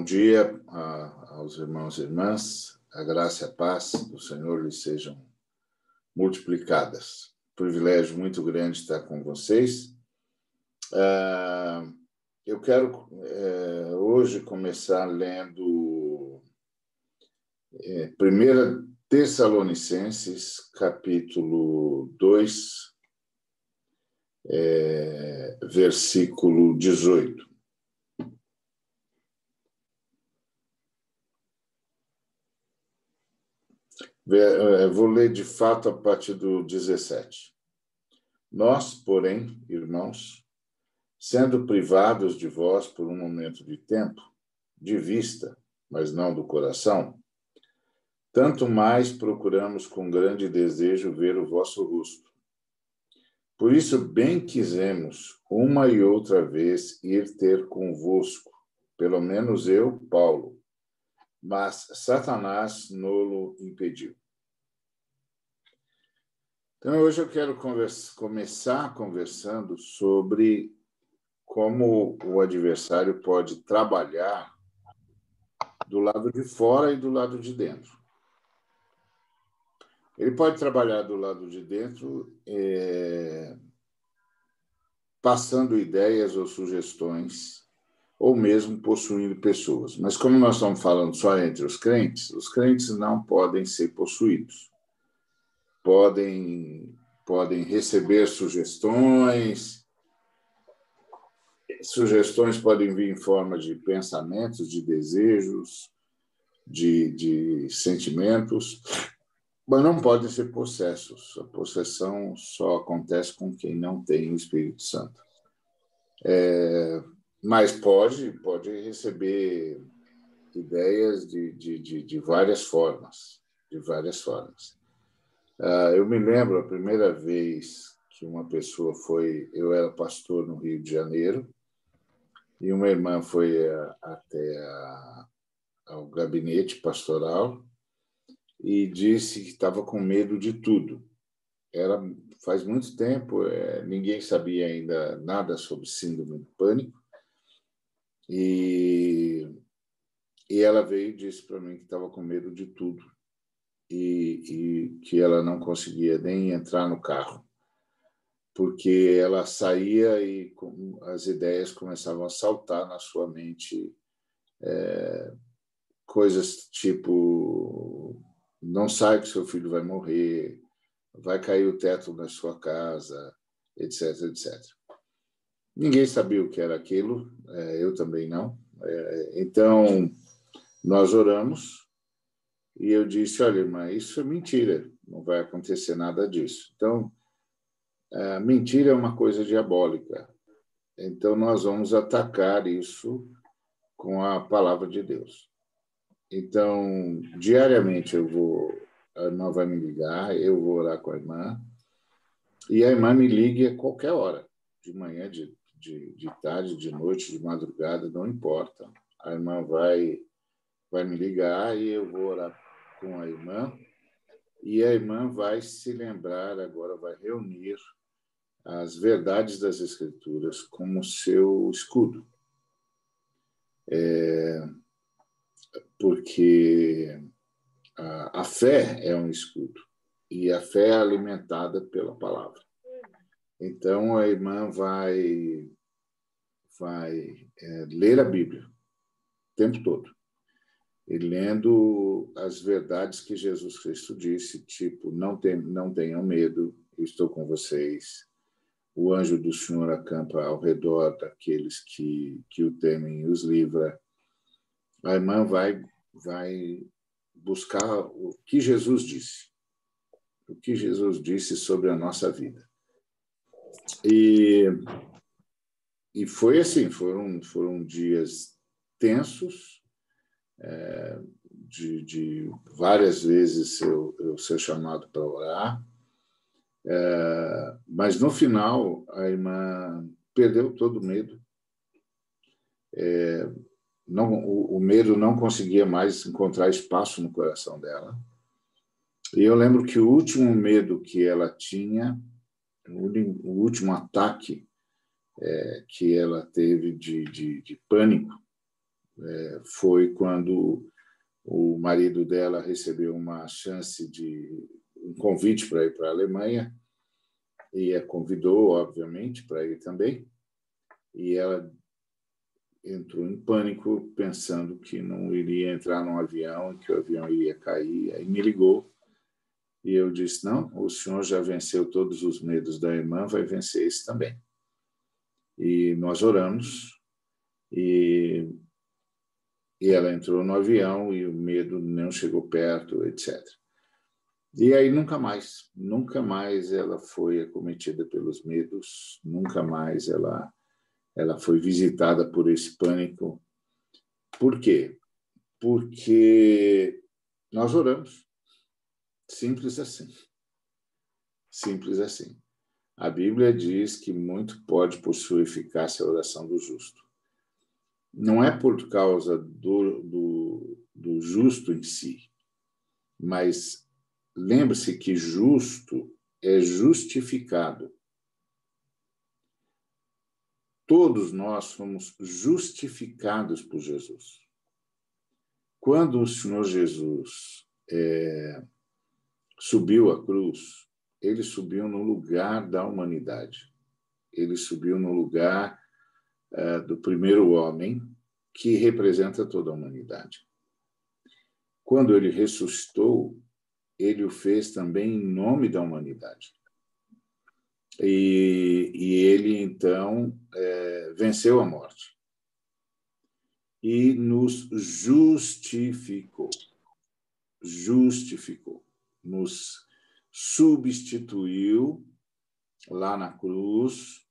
Bom dia aos irmãos e irmãs. A graça e a paz do Senhor lhes sejam multiplicadas. Privilégio muito grande estar com vocês. Ah, eu quero eh, hoje começar lendo eh, Primeira Tessalonicenses, capítulo 2, eh, versículo 18. Vou ler de fato a partir do 17. Nós, porém, irmãos, sendo privados de vós por um momento de tempo, de vista, mas não do coração, tanto mais procuramos com grande desejo ver o vosso rosto. Por isso, bem quisemos, uma e outra vez, ir ter convosco, pelo menos eu, Paulo, mas Satanás nolo impediu. Então, hoje eu quero conversa, começar conversando sobre como o adversário pode trabalhar do lado de fora e do lado de dentro. Ele pode trabalhar do lado de dentro, é, passando ideias ou sugestões, ou mesmo possuindo pessoas. Mas, como nós estamos falando só entre os crentes, os crentes não podem ser possuídos podem, podem receber sugestões. Sugestões podem vir em forma de pensamentos, de desejos, de, de sentimentos, mas não podem ser possessos. A possessão só acontece com quem não tem o Espírito Santo. É, mas pode, pode receber ideias de, de, de, de várias formas, de várias formas. Uh, eu me lembro a primeira vez que uma pessoa foi. Eu era pastor no Rio de Janeiro e uma irmã foi a, até a, ao gabinete pastoral e disse que estava com medo de tudo. Era faz muito tempo, é, ninguém sabia ainda nada sobre síndrome do pânico e, e ela veio e disse para mim que estava com medo de tudo e, e que ela não conseguia nem entrar no carro, porque ela saía e as ideias começavam a saltar na sua mente, é, coisas tipo não sai que seu filho vai morrer, vai cair o teto na sua casa, etc, etc. Ninguém sabia o que era aquilo, é, eu também não. É, então, nós oramos e eu disse: olha, irmã, isso é mentira, não vai acontecer nada disso. Então, mentira é uma coisa diabólica. Então, nós vamos atacar isso com a palavra de Deus. Então, diariamente eu vou, a irmã vai me ligar, eu vou orar com a irmã, e a irmã me ligue a qualquer hora, de manhã, de, de, de tarde, de noite, de madrugada, não importa. A irmã vai, vai me ligar e eu vou orar com a irmã, e a irmã vai se lembrar agora, vai reunir as verdades das Escrituras como seu escudo. É, porque a, a, fé é um escudo e a fé é alimentada pela palavra. Então a irmã vai vai é, ler a Bíblia o tempo todo e lendo as verdades que Jesus Cristo disse, tipo, não, tem, não tenham medo, estou com vocês. O anjo do Senhor acampa ao redor daqueles que, que o temem e os livra. A irmã vai, vai buscar o que Jesus disse, o que Jesus disse sobre a nossa vida. E, e foi assim, foram, foram dias tensos, é, de, de, várias vezes eu, eu ser chamado para orar, é, mas no final a irmã perdeu todo o medo. É, não, o, o, medo não conseguia mais encontrar espaço no coração dela. E eu lembro que o último medo que ela tinha, o, último ataque é, que ela teve de, de, de pânico, é, foi quando o marido dela recebeu uma chance de um convite para ir para a Alemanha e a convidou, obviamente, para ir também. E ela entrou em pânico, pensando que não iria entrar num avião, que o avião iria cair. Aí me ligou e eu disse: Não, o senhor já venceu todos os medos da irmã, vai vencer esse também. E nós oramos e, e ela entrou no avião e o medo não chegou perto, etc. E aí nunca mais, nunca mais ela foi acometida pelos medos, nunca mais ela ela foi visitada por esse pânico. Por quê? Porque nós oramos. Simples assim. Simples assim. A Bíblia diz que muito pode por sua eficácia a oração do justo. Não é por causa do, do, do justo em si, mas lembre-se que justo é justificado Todos nós somos justificados por Jesus. Quando o Senhor Jesus é, subiu à cruz, ele subiu no lugar da humanidade. Ele subiu no lugar é, do primeiro homem, que representa toda a humanidade. Quando ele ressuscitou, ele o fez também em nome da humanidade. E, e ele, então, é, venceu a morte e nos justificou. Justificou. Nos substituiu lá na cruz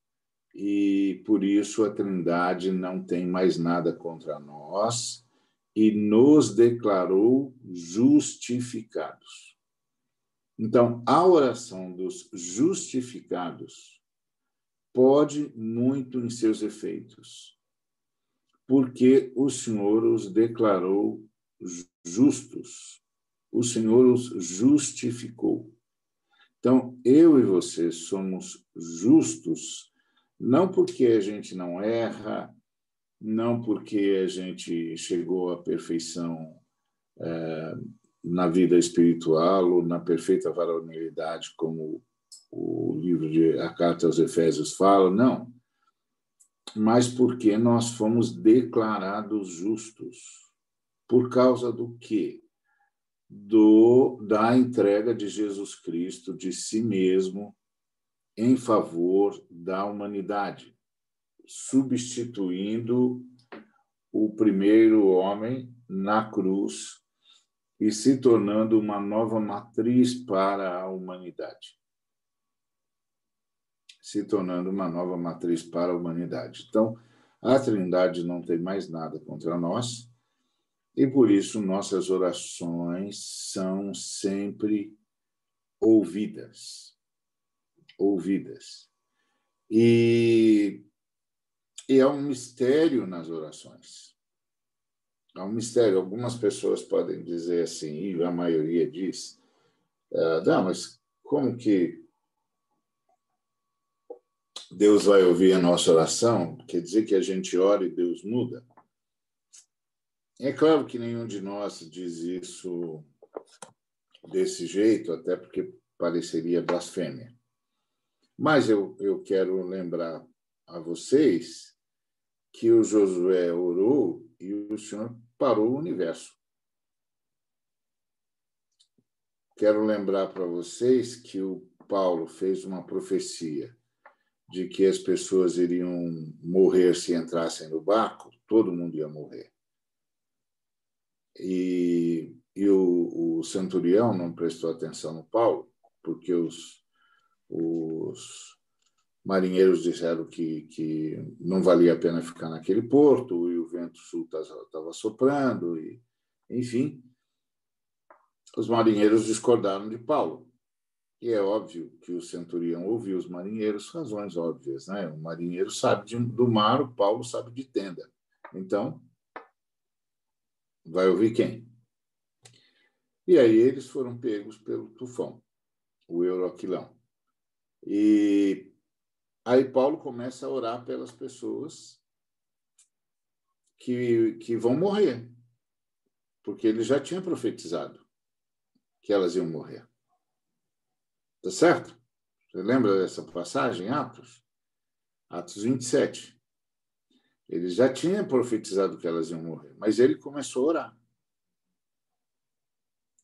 e por isso a Trindade não tem mais nada contra nós e nos declarou justificados. Então, a oração dos justificados pode muito em seus efeitos, porque o Senhor os declarou justos, o Senhor os justificou. Então, eu e você somos justos, não porque a gente não erra, não porque a gente chegou à perfeição é, na vida espiritual ou na perfeita varonilidade, como o livro de a carta aos Efésios fala, não. Mas porque nós fomos declarados justos. Por causa do quê? Do da entrega de Jesus Cristo de si mesmo em favor da humanidade, substituindo o primeiro homem na cruz e se tornando uma nova matriz para a humanidade. Se tornando uma nova matriz para a humanidade. Então, a Trindade não tem mais nada contra nós, e por isso nossas orações são sempre ouvidas. Ouvidas. E, e é um mistério nas orações. É um mistério. Algumas pessoas podem dizer assim, e a maioria diz, ah, não, mas como que Deus vai ouvir a nossa oração? Quer dizer que a gente ora e Deus muda? É claro que nenhum de nós diz isso desse jeito, até porque pareceria blasfêmia. Mas eu, eu quero lembrar a vocês que o Josué orou e o Senhor parou o universo. Quero lembrar para vocês que o Paulo fez uma profecia de que as pessoas iriam morrer se entrassem no barco, todo mundo ia morrer. E, e o, o centurião não prestou atenção no Paulo, porque os, os marinheiros disseram que, que não valia a pena ficar naquele porto, e o vento sul estava soprando, e, enfim. Os marinheiros discordaram de Paulo. E é óbvio que o centurião ouviu os marinheiros, razões óbvias, né? O marinheiro sabe de, do mar, o Paulo sabe de tenda. Então, vai ouvir quem? E aí eles foram pegos pelo tufão, o Euroquilão. E Aí Paulo começa a orar pelas pessoas que, que vão morrer, porque ele já tinha profetizado que elas iam morrer. Tá certo? Você lembra dessa passagem, Atos? Atos 27. Ele já tinha profetizado que elas iam morrer, mas ele começou a orar.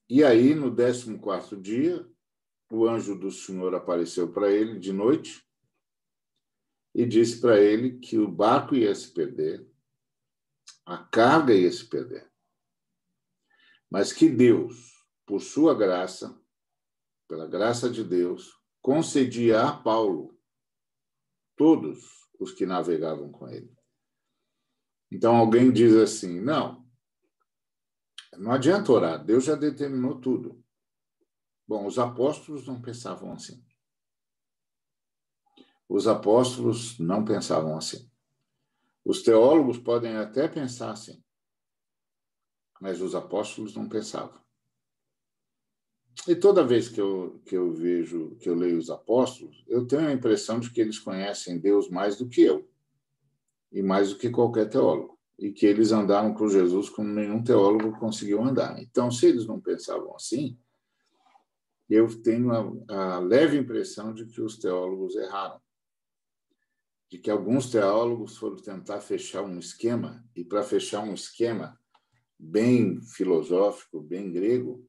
E aí, no 14 dia, o anjo do Senhor apareceu para ele de noite e disse para ele que o barco ia se perder, a carga ia se perder, mas que Deus, por sua graça, pela graça de Deus, concedia a Paulo todos os que navegavam com ele. Então alguém diz assim: não, não adianta orar, Deus já determinou tudo. Bom, os apóstolos não pensavam assim. Os apóstolos não pensavam assim. Os teólogos podem até pensar assim, mas os apóstolos não pensavam. E toda vez que eu, que eu vejo, que eu leio os apóstolos, eu tenho a impressão de que eles conhecem Deus mais do que eu e mais do que qualquer teólogo e que eles andaram com Jesus como nenhum teólogo conseguiu andar. Então, se eles não pensavam assim, eu tenho a, a leve impressão de que os teólogos erraram, de que alguns teólogos foram tentar fechar um esquema e para fechar um esquema bem filosófico, bem grego,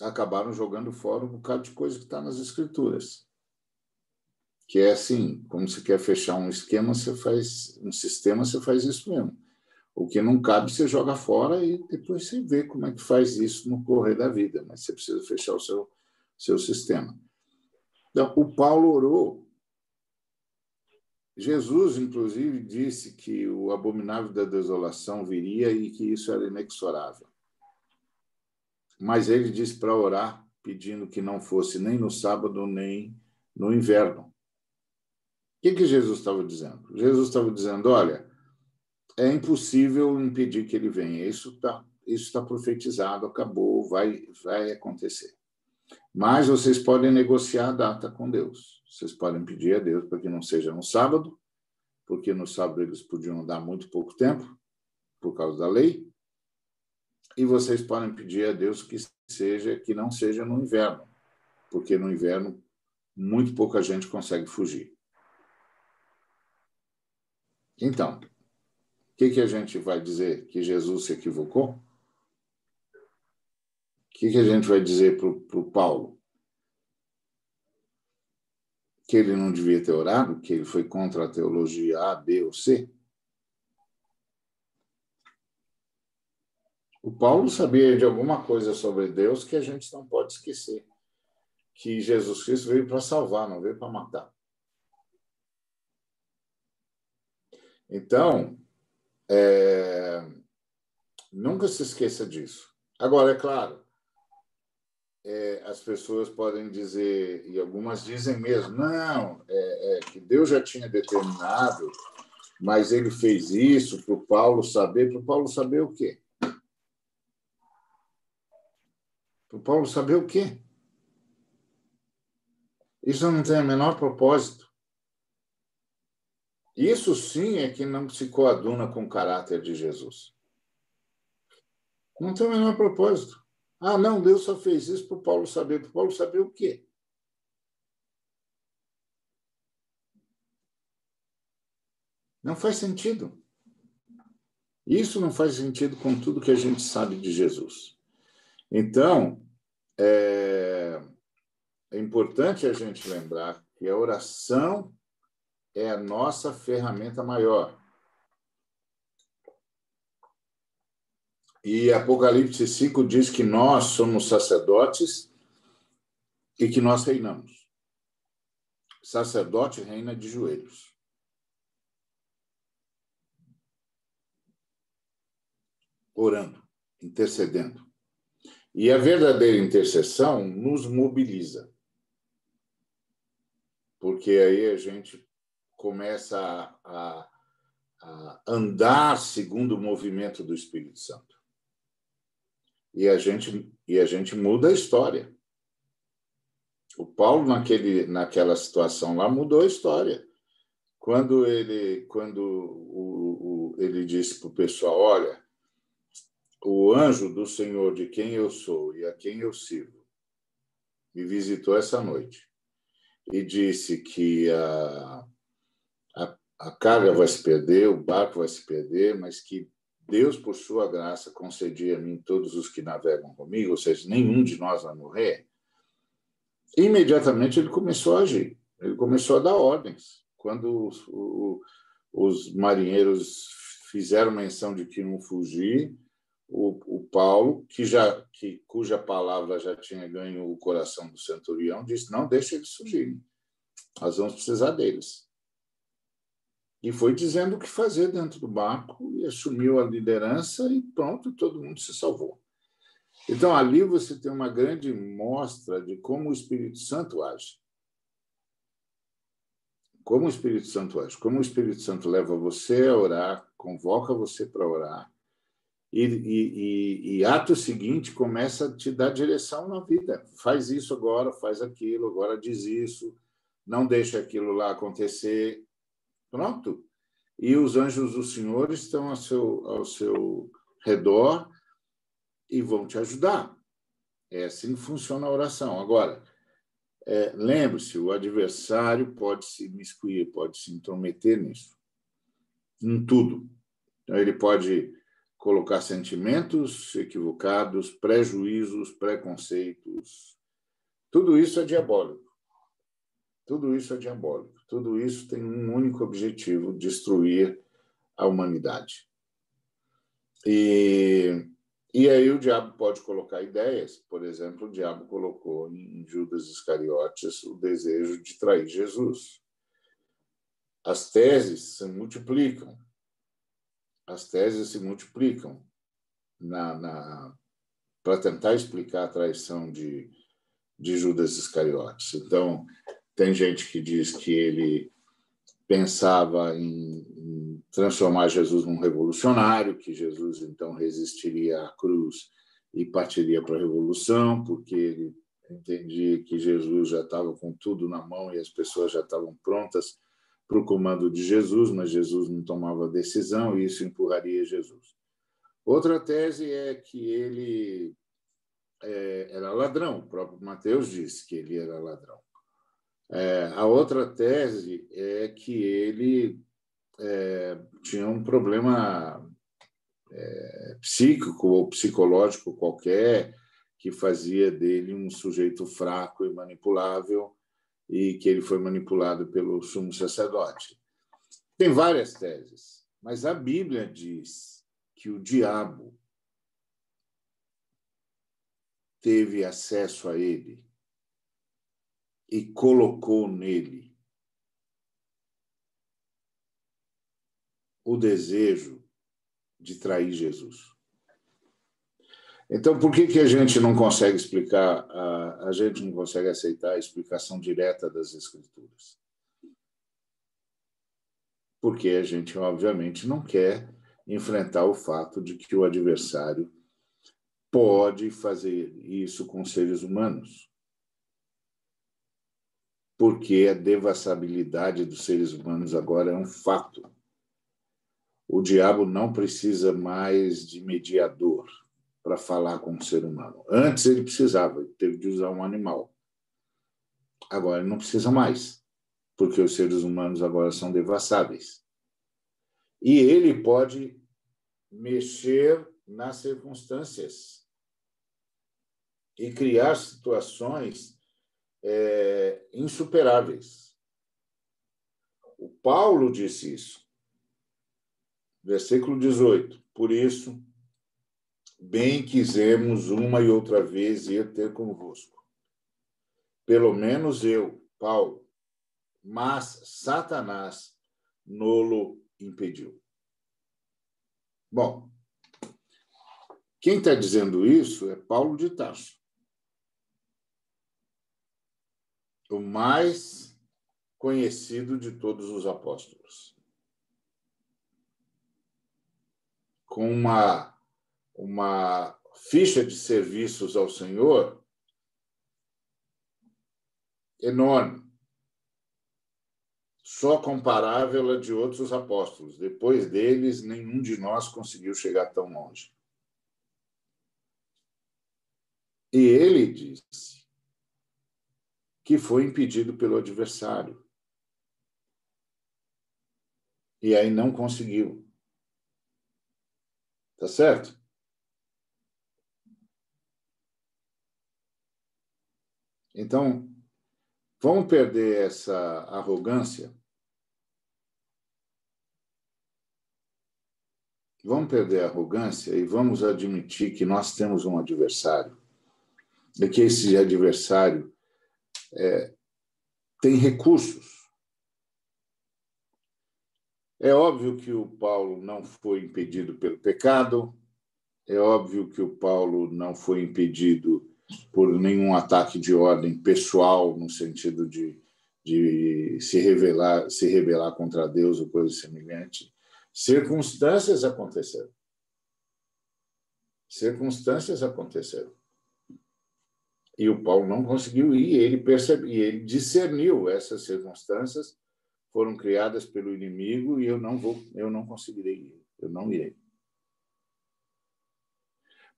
acabaram jogando fora um bocado de coisa que está nas escrituras que é assim, como você quer fechar um esquema, você faz um sistema, você faz isso mesmo. O que não cabe, você joga fora e depois você vê como é que faz isso no correr da vida, mas você precisa fechar o seu, seu sistema. Então, o Paulo orou. Jesus, inclusive, disse que o abominável da desolação viria e que isso era inexorável. Mas ele disse para orar, pedindo que não fosse nem no sábado, nem no inverno que, que Jesus estava dizendo? Jesus estava dizendo: olha, é impossível impedir que ele venha. Isso está isso tá profetizado, acabou, vai, vai acontecer. Mas vocês podem negociar a data com Deus. Vocês podem pedir a Deus para que não seja no sábado, porque no sábado eles podiam dar muito pouco tempo, por causa da lei. E vocês podem pedir a Deus que seja que não seja no inverno, porque no inverno muito pouca gente consegue fugir. Então, o que, que a gente vai dizer? Que Jesus se equivocou? O que, que a gente vai dizer para o Paulo? Que ele não devia ter orado? Que ele foi contra a teologia A, B ou C? O Paulo sabia de alguma coisa sobre Deus que a gente não pode esquecer. Que Jesus Cristo veio para salvar, não veio para matar. Então, é, nunca se esqueça disso. Agora, é claro, é, as pessoas podem dizer, e algumas dizem mesmo, não, é, é que Deus já tinha determinado, mas ele fez isso para o Paulo saber. Para o Paulo saber o quê? Para o Paulo saber o quê? Isso não tem o menor propósito. Isso sim é que não se coaduna com o caráter de Jesus. Não tem o menor propósito. Ah, não, Deus só fez isso para o Paulo saber. Para o Paulo saber o quê? Não faz sentido. Isso não faz sentido com tudo que a gente sabe de Jesus. Então, é, é importante a gente lembrar que a oração é a nossa ferramenta maior. E Apocalipse 5 diz que nós somos sacerdotes e que nós reinamos. Sacerdote reina de joelhos. Orando, intercedendo. E a verdadeira intercessão nos mobiliza. Porque aí a gente começa a, a, andar segundo o movimento do Espírito Santo. E a gente, e a gente muda a história. O Paulo, naquele, naquela situação lá, mudou a história. quando ele, quando o, o, ele disse para o pessoal: Olha, o anjo do Senhor, de quem eu sou e a quem eu sirvo, me visitou essa noite e disse que a, a, carga vai se perder, o barco vai se perder, mas que Deus, por sua graça, concedia a mim todos os que navegam comigo, ou seja, nenhum de nós vai morrer. Imediatamente ele começou a agir, ele começou a dar ordens. Quando os, os marinheiros fizeram menção de que iam fugir, o, o Paulo, que já que cuja palavra já tinha ganho o coração do centurião, disse: não deixe eles fugirem, nós vamos precisar deles. E foi dizendo o que fazer dentro do barco e assumiu a liderança e pronto, todo mundo se salvou. Então ali você tem uma grande mostra de como o Espírito Santo age. Como o Espírito Santo age, como o Espírito Santo leva você a orar, convoca você para orar, e, e, e, ato seguinte começa a te dar direção na vida. Faz isso agora, faz aquilo, agora diz isso, não deixa aquilo lá acontecer. Pronto. E os anjos do Senhor estão ao seu, ao seu redor e vão te ajudar. É assim que funciona a oração. Agora, é, lembre-se, o adversário pode se miscuir, pode se intrometer nisso, em tudo. Então, ele pode colocar sentimentos equivocados, prejuízos, preconceitos. Tudo isso é diabólico. Tudo isso é diabólico. Tudo isso tem um único objetivo: destruir a humanidade. E, e aí o diabo pode colocar ideias. Por exemplo, o diabo colocou em Judas Iscariotes o desejo de trair Jesus. As teses se multiplicam as teses se multiplicam na, na para tentar explicar a traição de, de Judas Iscariotes. Então, tem gente que diz que ele pensava em, transformar Jesus num revolucionário, que Jesus então resistiria à cruz e partiria para a revolução, porque ele entendia que Jesus já estava com tudo na mão e as pessoas já estavam prontas para o comando de Jesus, mas Jesus não tomava decisão e isso empurraria Jesus. Outra tese é que ele é, era ladrão, o próprio Mateus disse que ele era ladrão. É, a outra tese é que ele é, tinha um problema é, psíquico ou psicológico qualquer que fazia dele um sujeito fraco e manipulável e que ele foi manipulado pelo sumo sacerdote. Tem várias teses, mas a Bíblia diz que o diabo teve acesso a ele e colocou nele o desejo de trair Jesus. Então, por que, que a gente não consegue explicar, a, a gente não consegue aceitar a explicação direta das Escrituras? Porque a gente, obviamente, não quer enfrentar o fato de que o adversário pode fazer isso com seres humanos. Porque a devassabilidade dos seres humanos agora é um fato. O diabo não precisa mais de mediador para falar com o ser humano. Antes ele precisava, ele teve de usar um animal. Agora ele não precisa mais, porque os seres humanos agora são devassáveis. E ele pode mexer nas circunstâncias e criar situações é, insuperáveis. O Paulo disse isso. Versículo 18. Por isso, bem quisemos uma e outra vez ir ter convosco. Pelo menos eu, Paulo, mas Satanás nolo impediu. Bom, quem está dizendo isso é Paulo de Tarso. O mais conhecido de todos os apóstolos. Com uma uma ficha de serviços ao Senhor enorme. só comparável a de outros apóstolos. Depois deles, nenhum de nós conseguiu chegar tão longe. E ele disse que foi impedido pelo adversário. E aí não conseguiu. Tá certo? Então, vamos perder essa arrogância. Vamos perder a arrogância e vamos admitir que nós temos um adversário. E que esse adversário é, tem recursos. É óbvio que o Paulo não foi impedido pelo pecado, é óbvio que o Paulo não foi impedido por nenhum ataque de ordem pessoal, no sentido de, de se revelar, se rebelar contra Deus ou coisa semelhante. Circunstâncias aconteceram. Circunstâncias aconteceram. E o Paulo não conseguiu ir, ele percebeu, ele discerniu essas circunstâncias foram criadas pelo inimigo e eu não vou, eu não conseguirei ir, eu não irei.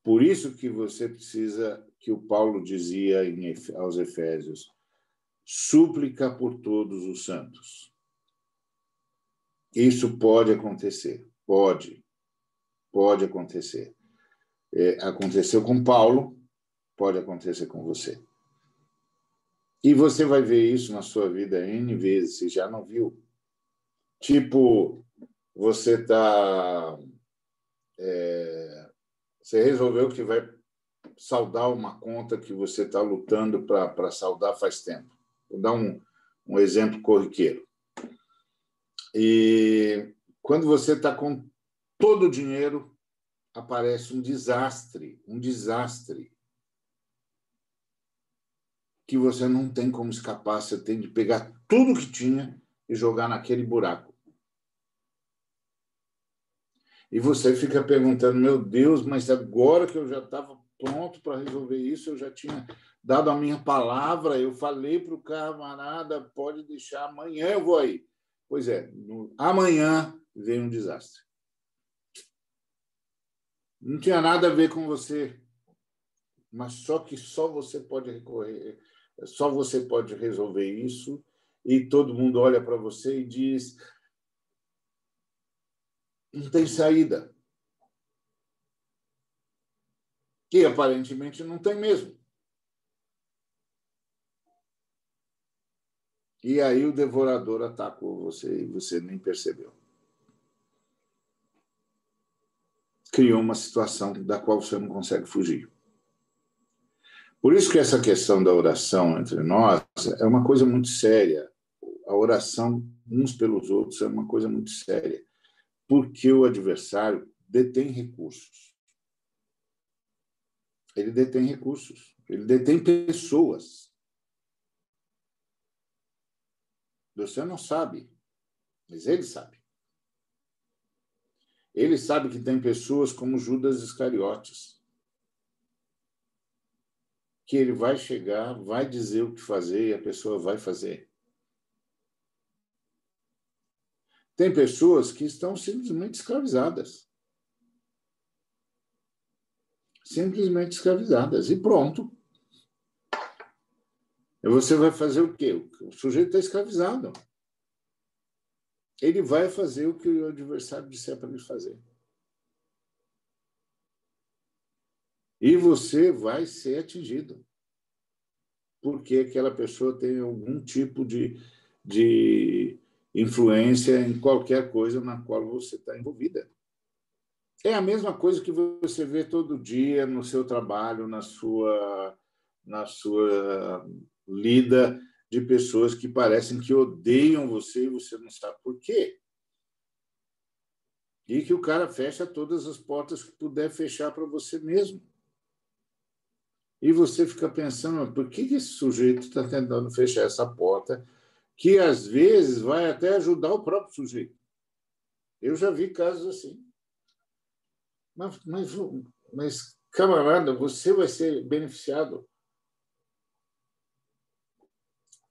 Por isso que você precisa, que o Paulo dizia em, aos Efésios, súplica por todos os santos. Isso pode acontecer, pode, pode acontecer. É, aconteceu com Paulo, pode acontecer com você. E você vai ver isso na sua vida N vezes, você já não viu. Tipo, você está. É, você resolveu que vai saldar uma conta que você está lutando para saldar faz tempo. Vou dar um, um exemplo corriqueiro. E quando você está com todo o dinheiro, aparece um desastre, um desastre que você não tem como escapar, você tem de pegar tudo que tinha e jogar naquele buraco. E você fica perguntando, meu Deus, mas agora que eu já estava pronto para resolver isso, eu já tinha dado a minha palavra, eu falei para o camarada, pode deixar, amanhã eu vou aí. Pois é, no, amanhã vem um desastre. Não tinha nada a ver com você, mas só que só você pode recorrer, só você pode resolver isso, e todo mundo olha para você e diz: não tem saída. Que aparentemente não tem mesmo. E aí o devorador atacou você e você nem percebeu. Criou uma situação da qual você não consegue fugir. Por isso que essa questão da oração entre nós é uma coisa muito séria. A oração uns pelos outros é uma coisa muito séria porque o adversário detém recursos. Ele detém recursos, ele detém pessoas. Você não sabe, mas ele sabe. Ele sabe que tem pessoas como Judas Iscariotes, que ele vai chegar, vai dizer o que fazer e a pessoa vai fazer. Tem pessoas que estão simplesmente escravizadas. Simplesmente escravizadas. E pronto. E você vai fazer o quê? O sujeito está escravizado. Ele vai fazer o que o adversário disser para ele fazer. E você vai ser atingido. Porque aquela pessoa tem algum tipo de, de influência em qualquer coisa na qual você está envolvida. É a mesma coisa que você vê todo dia no seu trabalho, na sua, na sua lida de pessoas que parecem que odeiam você e você não sabe por quê. E que o cara fecha todas as portas que puder fechar para você mesmo. E você fica pensando, por que esse sujeito está tentando fechar essa porta que às vezes vai até ajudar o próprio sujeito. Eu já vi casos assim. Mas, mas, mas camarada, você vai ser beneficiado.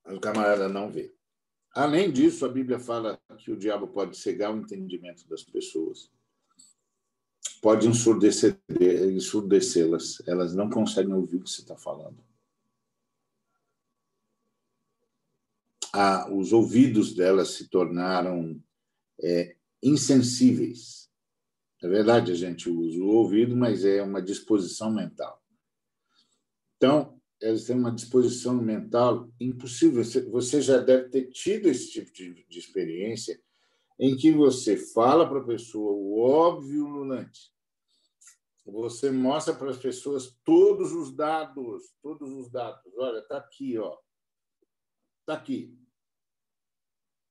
O camarada não vê. Além disso, a Bíblia fala que o diabo pode cegar o entendimento das pessoas, pode ensurdecê-las, elas não conseguem ouvir o que você está falando. Ah, os ouvidos delas se tornaram é, insensíveis. É verdade, a gente usa o ouvido, mas é uma disposição mental. Então, elas têm uma disposição mental impossível. Você já deve ter tido esse tipo de, de experiência em que você fala para a pessoa o óbvio lulante. Você mostra para as pessoas todos os dados, todos os dados. Olha, está aqui, ó. Está aqui.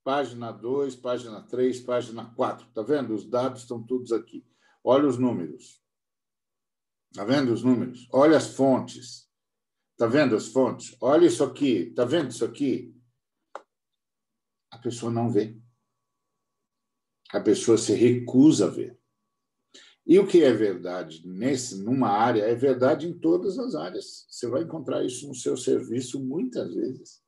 Página 2, página 3, página 4. Está vendo? Os dados estão todos aqui. Olha os números. Está vendo os números? Olha as fontes. Está vendo as fontes? Olha isso aqui. Está vendo isso aqui? A pessoa não vê. A pessoa se recusa a ver. E o que é verdade nesse, numa área é verdade em todas as áreas. Você vai encontrar isso no seu serviço muitas vezes.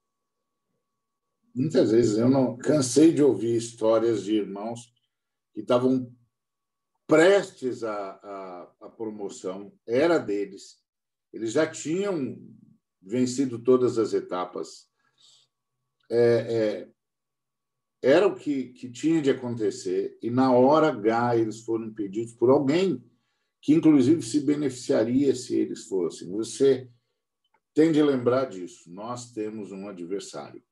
Muitas vezes eu não cansei de ouvir histórias de irmãos que estavam prestes à, à promoção, era deles, eles já tinham vencido todas as etapas. É, é, era o que, que tinha de acontecer, e na hora H eles foram impedidos por alguém que, inclusive, se beneficiaria se eles fossem. Você tem de lembrar disso. Nós temos um adversário.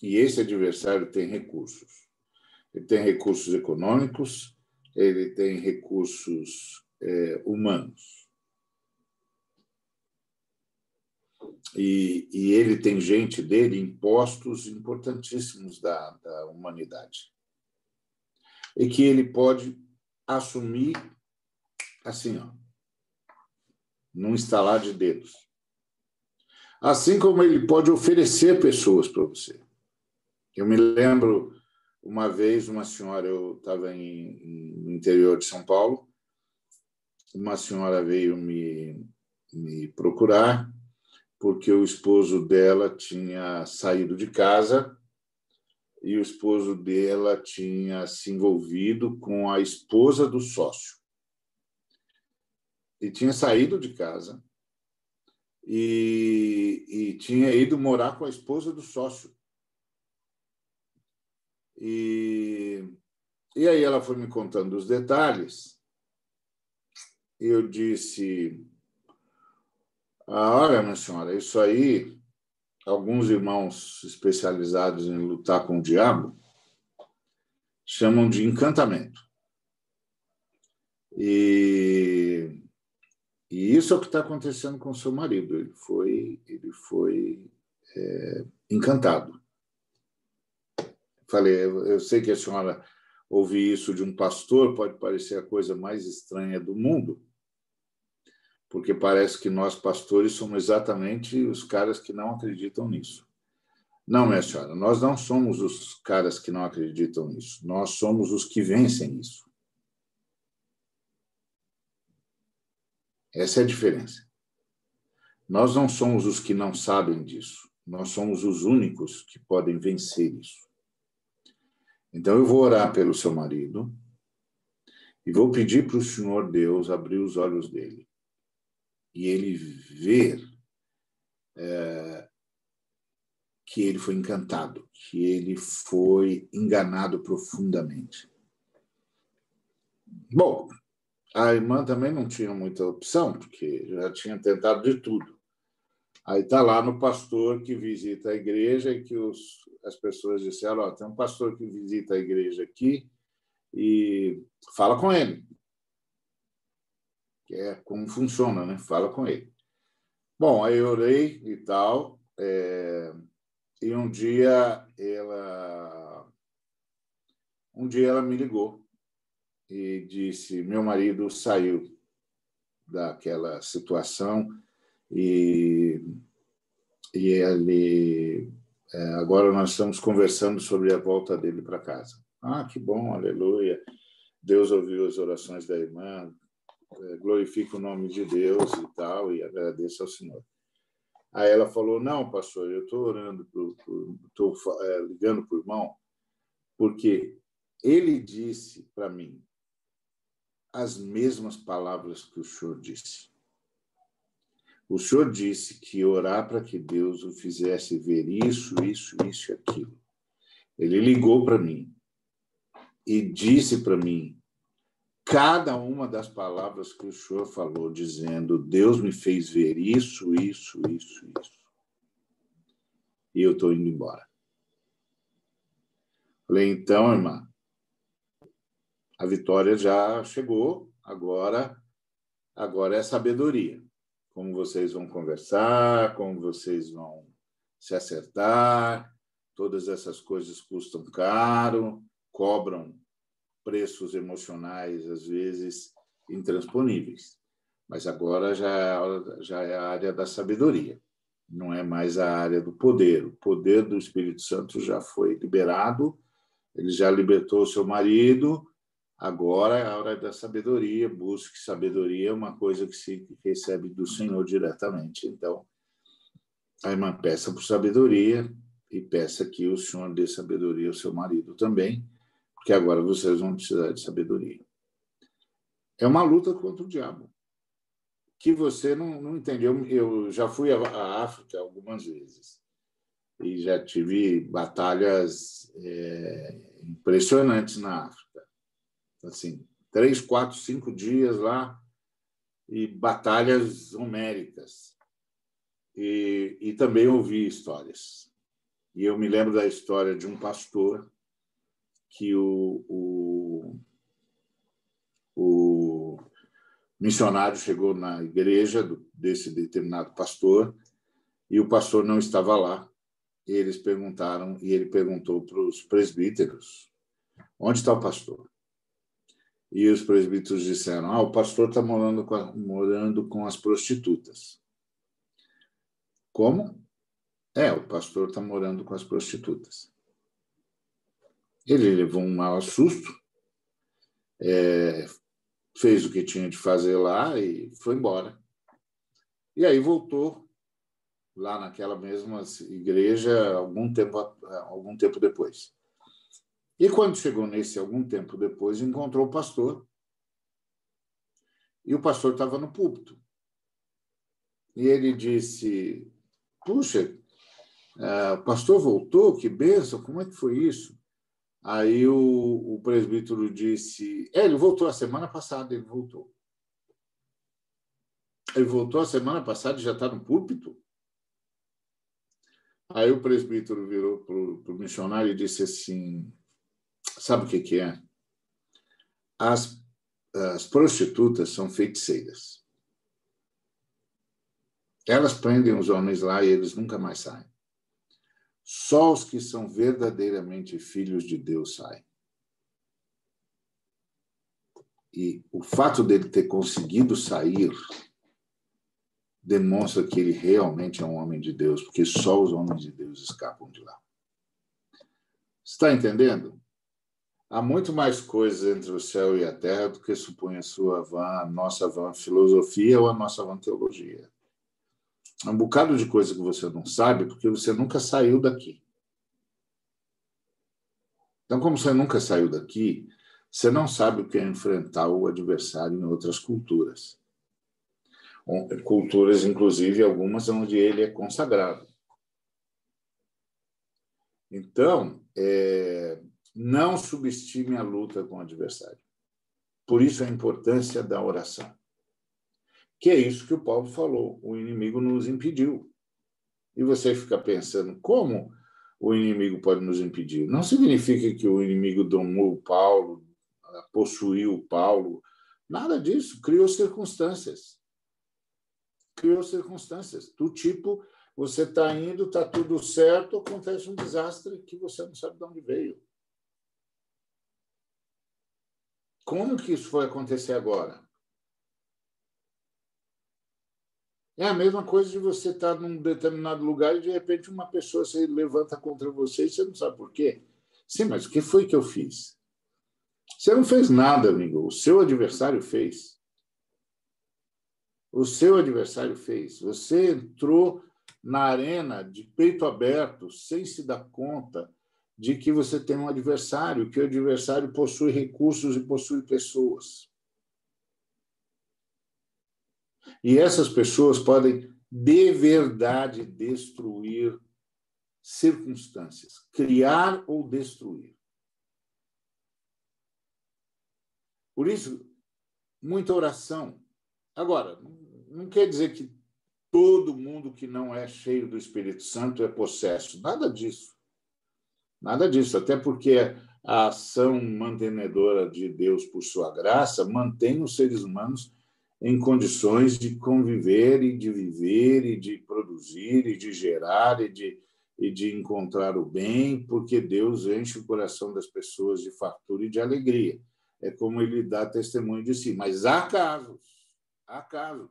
E esse adversário tem recursos. Ele tem recursos econômicos, ele tem recursos é, humanos. E, e, ele tem gente dele em postos importantíssimos da, da humanidade. E que ele pode assumir assim, ó, num estalar de dedos. Assim como ele pode oferecer pessoas para você. Eu me lembro uma vez, uma senhora, eu estava no interior de São Paulo, uma senhora veio me, me procurar porque o esposo dela tinha saído de casa e o esposo dela tinha se envolvido com a esposa do sócio. E tinha saído de casa e, e tinha ido morar com a esposa do sócio. E, e aí ela foi me contando os detalhes. Eu disse: ah, Olha, minha senhora, isso aí, alguns irmãos especializados em lutar com o diabo chamam de encantamento. E, e isso é o que está acontecendo com seu marido. Ele foi, ele foi é, encantado. Falei, eu sei que a senhora ouvir isso de um pastor pode parecer a coisa mais estranha do mundo, porque parece que nós pastores somos exatamente os caras que não acreditam nisso. Não, minha senhora, nós não somos os caras que não acreditam nisso, nós somos os que vencem isso. Essa é a diferença. Nós não somos os que não sabem disso, nós somos os únicos que podem vencer isso. Então eu vou orar pelo seu marido e vou pedir para o Senhor Deus abrir os olhos dele e ele ver é, que ele foi encantado, que ele foi enganado profundamente. Bom, a irmã também não tinha muita opção, porque já tinha tentado de tudo. Aí está lá no pastor que visita a igreja e que os, as pessoas disseram: oh, tem um pastor que visita a igreja aqui e fala com ele. Que é como funciona, né? Fala com ele. Bom, aí eu orei e tal. É, e um dia ela. Um dia ela me ligou e disse: meu marido saiu daquela situação e, e ele é, agora nós estamos conversando sobre a volta dele para casa. Ah, que bom, aleluia. Deus ouviu as orações da irmã, é, glorifica o nome de Deus e tal, e agradeço ao Senhor. Aí ela falou: Não, pastor, eu estou orando, estou é, ligando para o irmão, porque ele disse para mim as mesmas palavras que o senhor disse. O senhor disse que orar para que Deus o fizesse ver isso, isso, isso e aquilo. Ele ligou para mim e disse para mim cada uma das palavras que o senhor falou, dizendo: Deus me fez ver isso, isso, isso, isso. E eu estou indo embora. Falei, então, irmã, a vitória já chegou, agora, agora é sabedoria. Como vocês vão conversar, como vocês vão se acertar, todas essas coisas custam caro, cobram preços emocionais, às vezes, intransponíveis. Mas agora já já é a área da sabedoria, não é mais a área do poder. O poder do Espírito Santo já foi liberado, ele já libertou o seu marido, agora é a hora da sabedoria. Busque sabedoria, é uma coisa que se recebe do Senhor diretamente. Então, a irmã peça por sabedoria e peça que o Senhor dê sabedoria ao seu marido também porque agora vocês vão precisar de sabedoria. É uma luta contra o diabo, que você não, não entendeu. Eu já fui à África algumas vezes e já tive batalhas é, impressionantes na África. Assim, três, quatro, cinco dias lá e batalhas homéricas. E, e também ouvi histórias. E eu me lembro da história de um pastor que o, o, o missionário chegou na igreja desse determinado pastor e o pastor não estava lá. E eles perguntaram, e ele perguntou para os presbíteros: onde está o pastor? E os presbíteros disseram: ah, o pastor está morando, morando com as prostitutas. Como? É, o pastor está morando com as prostitutas. Ele levou um mau susto, é, fez o que tinha de fazer lá e foi embora. E aí voltou lá naquela mesma igreja algum tempo, algum tempo depois. E quando chegou nesse algum tempo depois, encontrou o pastor. E o pastor estava no púlpito. E ele disse: Puxa, é, o pastor voltou, que benção, como é que foi isso? Aí o, o presbítero disse: é, ele voltou a semana passada, ele voltou. Ele voltou a semana passada e já está no púlpito? Aí o presbítero virou para o missionário e disse assim: sabe o que, que é? As, as prostitutas são feiticeiras. Elas prendem os homens lá e eles nunca mais saem. Só os que são verdadeiramente filhos de Deus saem. E o fato dele ter conseguido sair demonstra que ele realmente é um homem de Deus, porque só os homens de Deus escapam de lá. Está entendendo? Há muito mais coisas entre o céu e a terra do que supõe a sua vã, a nossa vã filosofia ou a nossa vã teologia um bocado de coisa que você não sabe porque você nunca saiu daqui. Então, como você nunca saiu daqui, você não sabe o que é enfrentar o adversário em outras culturas. Culturas, inclusive, algumas onde ele é consagrado. Então, é, não subestime a luta com o adversário. Por isso a importância da oração. Que é isso que o Paulo falou: o inimigo nos impediu. E você fica pensando, como o inimigo pode nos impedir? Não significa que o inimigo domou Paulo, possuiu Paulo, nada disso. Criou circunstâncias. Criou circunstâncias do tipo: você está indo, está tudo certo, acontece um desastre que você não sabe de onde veio. Como que isso foi acontecer agora? É a mesma coisa de você estar num determinado lugar e de repente uma pessoa se levanta contra você e você não sabe por quê. Sim, mas o que foi que eu fiz? Você não fez nada, amigo. O seu adversário fez. O seu adversário fez. Você entrou na arena de peito aberto, sem se dar conta de que você tem um adversário, que o adversário possui recursos e possui pessoas. E essas pessoas podem de verdade destruir circunstâncias, criar ou destruir. Por isso, muita oração. Agora, não quer dizer que todo mundo que não é cheio do Espírito Santo é possesso. Nada disso. Nada disso, até porque a ação mantenedora de Deus por sua graça mantém os seres humanos em condições de conviver e de viver e de produzir e de gerar e de, e de encontrar o bem, porque Deus enche o coração das pessoas de fartura e de alegria. É como ele dá testemunho de si. Mas há casos, há casos.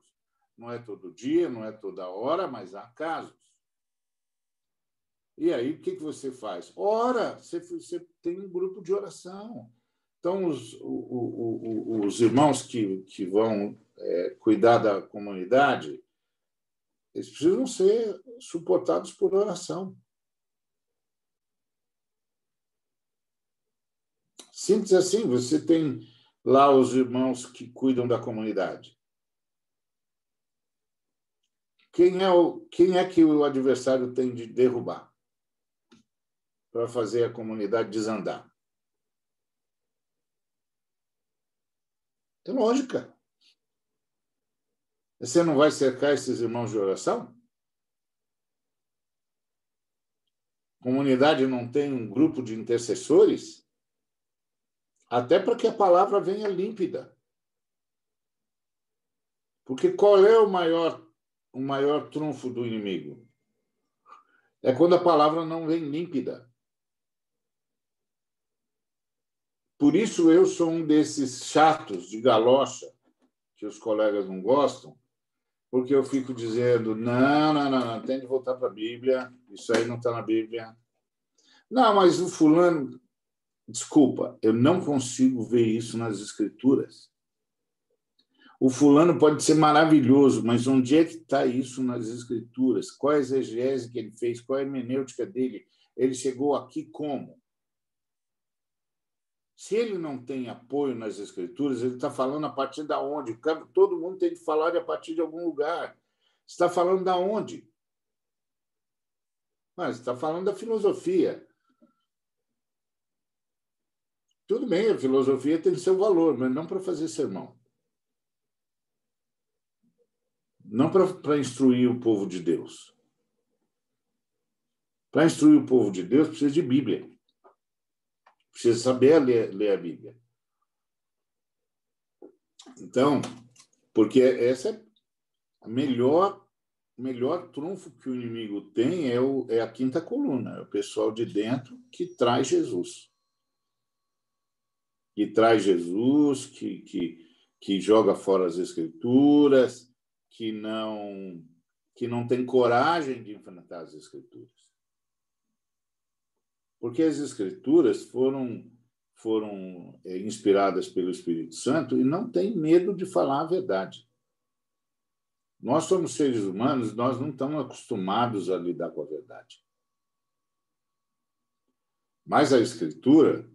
Não é todo dia, não é toda hora, mas há casos. E aí, o que, você faz? Ora, você, tem um grupo de oração. Então, os, o, o, os irmãos que, que vão é, cuidar da comunidade, eles precisam ser suportados por oração. Simples assim, você tem lá os irmãos que cuidam da comunidade. Quem é, o, quem é que o adversário tem de derrubar? para fazer a comunidade desandar. É lógica. Você não vai cercar esses irmãos de oração? Comunidade não tem um grupo de intercessores? Até para que a palavra venha límpida. Porque qual é o maior, o maior trunfo do inimigo? É quando a palavra não vem límpida. Por isso eu sou um desses chatos de galocha que os colegas não gostam, porque eu fico dizendo: não, não, não, não tem de voltar para a Bíblia, isso aí não está na Bíblia. Não, mas o fulano. Desculpa, eu não consigo ver isso nas Escrituras. O fulano pode ser maravilhoso, mas onde é que está isso nas Escrituras? Qual é a exegese que ele fez? Qual é a hermenêutica dele? Ele chegou aqui como? Se ele não tem apoio nas escrituras, ele está falando a partir da onde? Todo mundo tem que falar a partir de algum lugar. Está falando da onde? Mas está falando da filosofia. Tudo bem, a filosofia tem seu valor, mas não para fazer sermão. Não para instruir o povo de Deus. Para instruir o povo de Deus, precisa de Bíblia. Precisa saber ler, ler a Bíblia. Então, porque essa é a melhor melhor trunfo que o inimigo tem é, o, é a quinta coluna, é o pessoal de dentro que traz Jesus. Que traz Jesus, que, que, que joga fora as escrituras, que não, que não tem coragem de enfrentar as escrituras. Porque as escrituras foram foram é, inspiradas pelo Espírito Santo e não tem medo de falar a verdade. Nós somos seres humanos, nós não estamos acostumados a lidar com a verdade. Mas a Escritura,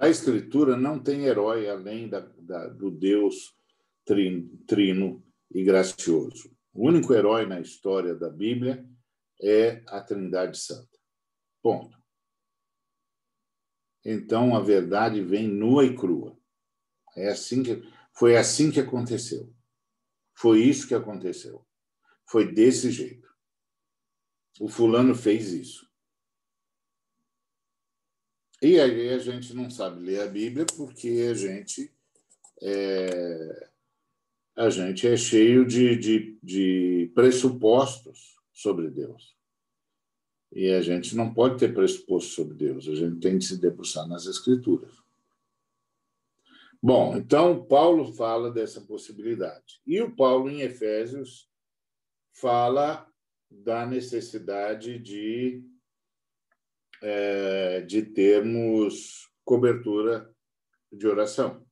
a Escritura não tem herói além da, da, do Deus trino, trino e gracioso. O único herói na história da Bíblia é a Trindade Santa. Ponto. Então a verdade vem nua e crua. É assim que foi assim que aconteceu. Foi isso que aconteceu. Foi desse jeito. O fulano fez isso. E aí a gente não sabe ler a Bíblia porque a gente é, a gente é cheio de, de, de pressupostos sobre Deus. E a gente não pode ter pressuposto sobre Deus, a gente tem que se debruçar nas Escrituras. Bom, então Paulo fala dessa possibilidade. E o Paulo, em Efésios, fala da necessidade de, é, de termos cobertura de oração,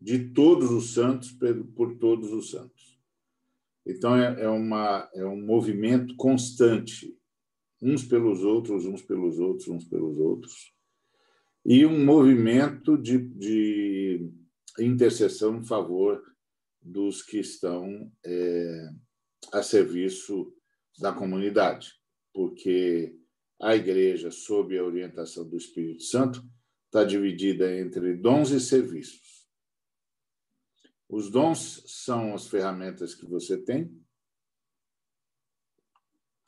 de todos os santos por todos os santos. Então, é, é, uma, é um movimento constante, uns pelos outros, uns pelos outros, uns pelos outros, e um movimento de, de intercessão em favor dos que estão é, a serviço da comunidade, porque a igreja, sob a orientação do Espírito Santo, está dividida entre dons e serviços. Os dons são as ferramentas que você tem,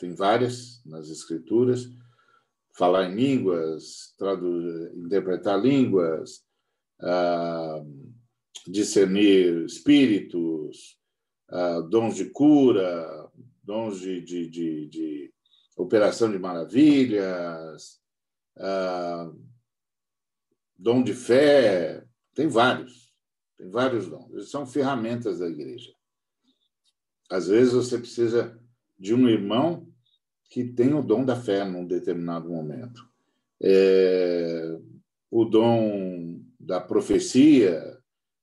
tem várias nas Escrituras, falar em línguas, interpretar línguas, ah, discernir espíritos, ah, dons de cura, dons de, de, de, de operação de maravilhas, ah, dom de fé, tem vários, tem vários dons. São ferramentas da igreja. Às vezes você precisa de um irmão que tem o dom da fé num determinado momento. É, o dom da profecia,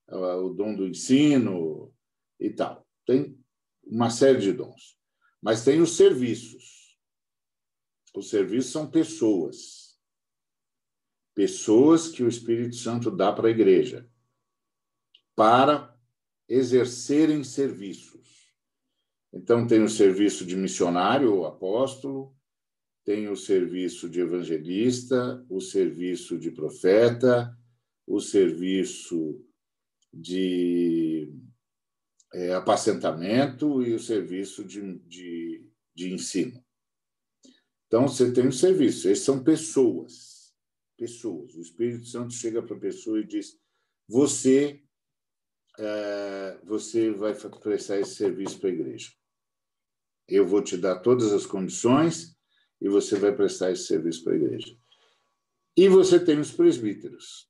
o dom do ensino e tal. Tem uma série de dons. Mas tem os serviços. Os serviços são pessoas. Pessoas que o Espírito Santo dá para a igreja para exercerem serviços. Então, tem o serviço de missionário ou apóstolo, tem o serviço de evangelista, o serviço de profeta, o serviço de é, apacentamento e o serviço de, de, de ensino. Então, você tem um serviço, esses são pessoas. Pessoas. O Espírito Santo chega para a pessoa e diz: Você, é, você vai prestar esse serviço para a igreja. Eu vou te dar todas as condições e você vai prestar esse serviço para a igreja. E você tem os presbíteros,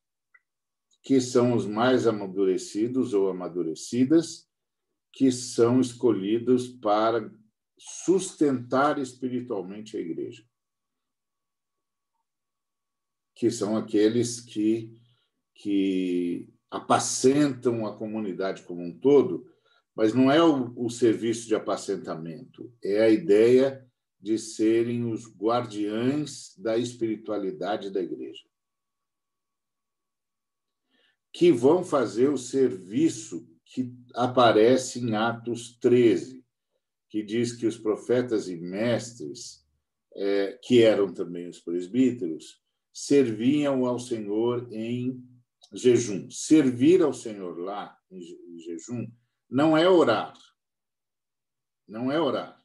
que são os mais amadurecidos ou amadurecidas, que são escolhidos para sustentar espiritualmente a igreja. Que são aqueles que, que apacentam a comunidade como um todo, mas não é o, o serviço de apacentamento, é a ideia de serem os guardiães da espiritualidade da igreja que vão fazer o serviço que aparece em Atos 13, que diz que os profetas e mestres, é, que eram também os presbíteros, serviam ao Senhor em jejum. Servir ao Senhor lá em jejum não é orar, não é orar,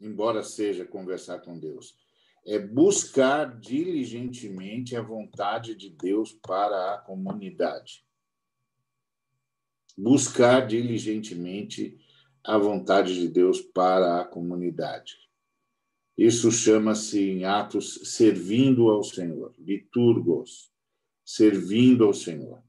embora seja conversar com Deus é buscar diligentemente a vontade de Deus para a comunidade. Buscar diligentemente a vontade de Deus para a comunidade. Isso chama-se em Atos servindo ao Senhor, liturgos, servindo ao Senhor.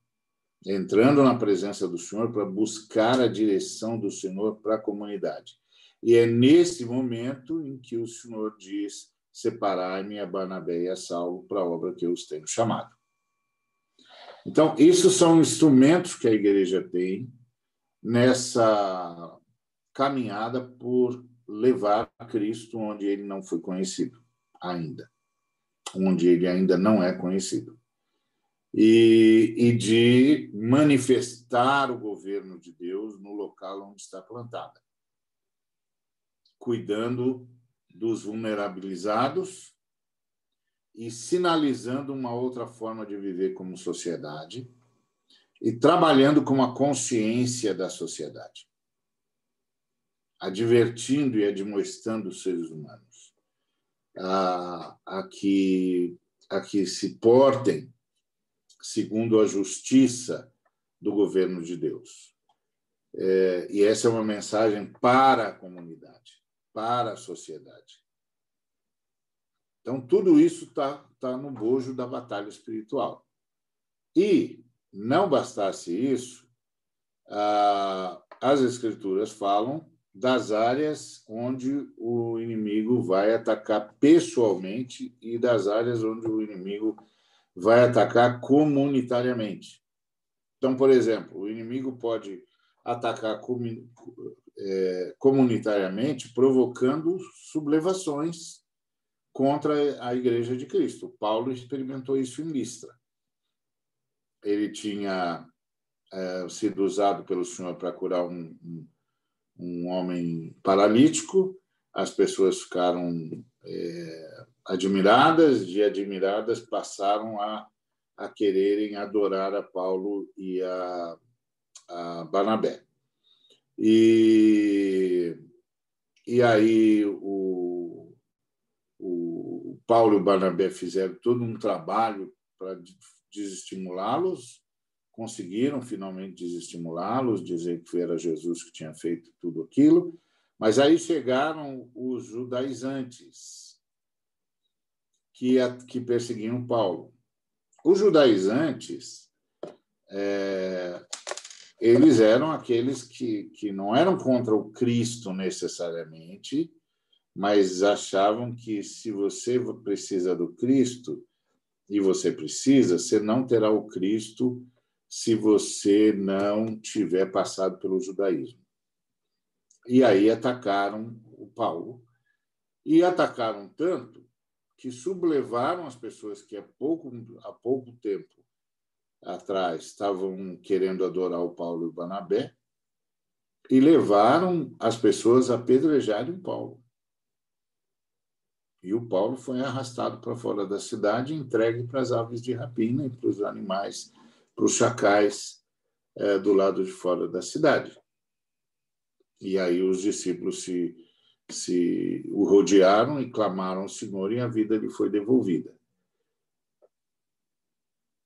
Entrando na presença do Senhor para buscar a direção do Senhor para a comunidade. E é nesse momento em que o Senhor diz: separai-me a Barnabé e a Saulo para a obra que eu os tenho chamado. Então, isso são instrumentos que a igreja tem nessa caminhada por levar Cristo onde ele não foi conhecido ainda, onde ele ainda não é conhecido. E, e de manifestar o governo de Deus no local onde está plantada, cuidando dos vulnerabilizados e sinalizando uma outra forma de viver como sociedade e trabalhando com a consciência da sociedade, advertindo e admoestando os seres humanos a, a, que, a que se portem segundo a justiça do governo de Deus. É, e essa é uma mensagem para a comunidade para a sociedade. Então, tudo isso está tá no bojo da batalha espiritual. E, não bastasse isso, as Escrituras falam das áreas onde o inimigo vai atacar pessoalmente e das áreas onde o inimigo vai atacar comunitariamente. Então, por exemplo, o inimigo pode atacar é, comunitariamente, provocando sublevações contra a Igreja de Cristo. Paulo experimentou isso em Listra. Ele tinha é, sido usado pelo Senhor para curar um, um, um, homem paralítico. As pessoas ficaram é, admiradas, e admiradas passaram a, a quererem adorar a Paulo e a, a Barnabé. E, e aí o, o Paulo e o Barnabé fizeram todo um trabalho para desestimulá-los, conseguiram finalmente desestimulá-los, dizer que era Jesus que tinha feito tudo aquilo, mas aí chegaram os judaizantes, que, que perseguiam Paulo. Os judaizantes é, eles eram aqueles que, que não eram contra o Cristo necessariamente, mas achavam que se você precisa do Cristo, e você precisa, você não terá o Cristo se você não tiver passado pelo judaísmo. E aí atacaram o Paulo, e atacaram tanto que sublevaram as pessoas que há pouco, há pouco tempo atrás estavam querendo adorar o Paulo e o Banabé e levaram as pessoas a apedrejarem Paulo. E o Paulo foi arrastado para fora da cidade, entregue para as aves de rapina e para os animais, para os chacais é, do lado de fora da cidade. E aí os discípulos se, se o rodearam e clamaram ao Senhor e a vida lhe foi devolvida.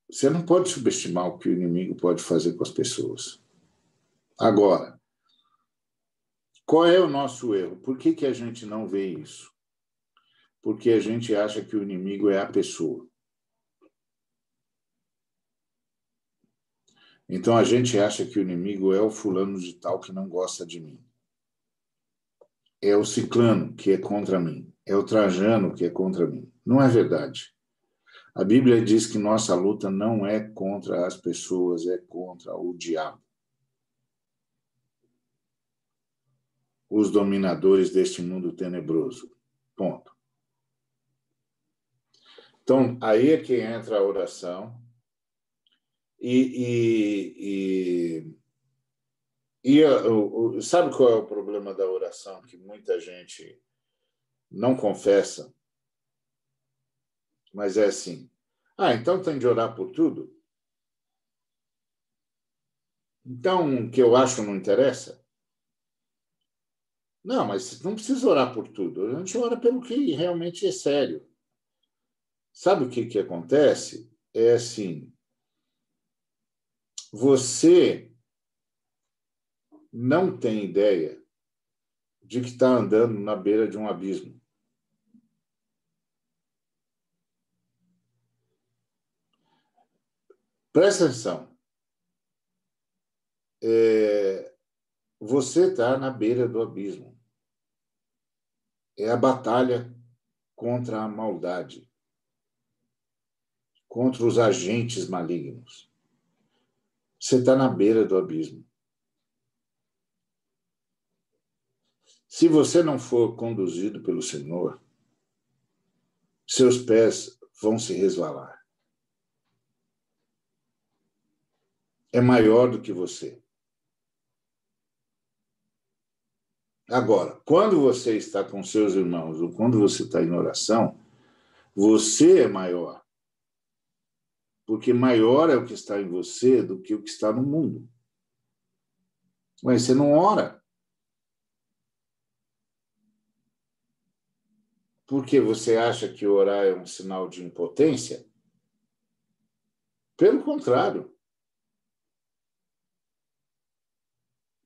Você não pode subestimar o que o inimigo pode fazer com as pessoas. Agora, qual é o nosso erro? Por que, que a gente não vê isso? Porque a gente acha que o inimigo é a pessoa. Então a gente acha que o inimigo é o fulano de tal que não gosta de mim. É o ciclano que é contra mim. É o trajano que é contra mim. Não é verdade. A Bíblia diz que nossa luta não é contra as pessoas, é contra o diabo. Os dominadores deste mundo tenebroso. Ponto. Então, aí é que entra a oração. E, e, e, e sabe qual é o problema da oração que muita gente não confessa? Mas é assim. Ah, então tem de orar por tudo? Então, o que eu acho não interessa? Não, mas não precisa orar por tudo. A gente ora pelo que realmente é sério. Sabe o que, que acontece? É assim: você não tem ideia de que está andando na beira de um abismo. Presta atenção. É, você está na beira do abismo. É a batalha contra a maldade, contra os agentes malignos. Você está na beira do abismo. Se você não for conduzido pelo Senhor, seus pés vão se resvalar. é maior do que você. Agora, quando você está com seus irmãos ou quando você está em oração, você é maior. Porque maior é o que está em você do que o que está no mundo. Mas você não ora. Porque você acha que orar é um sinal de impotência? Pelo contrário.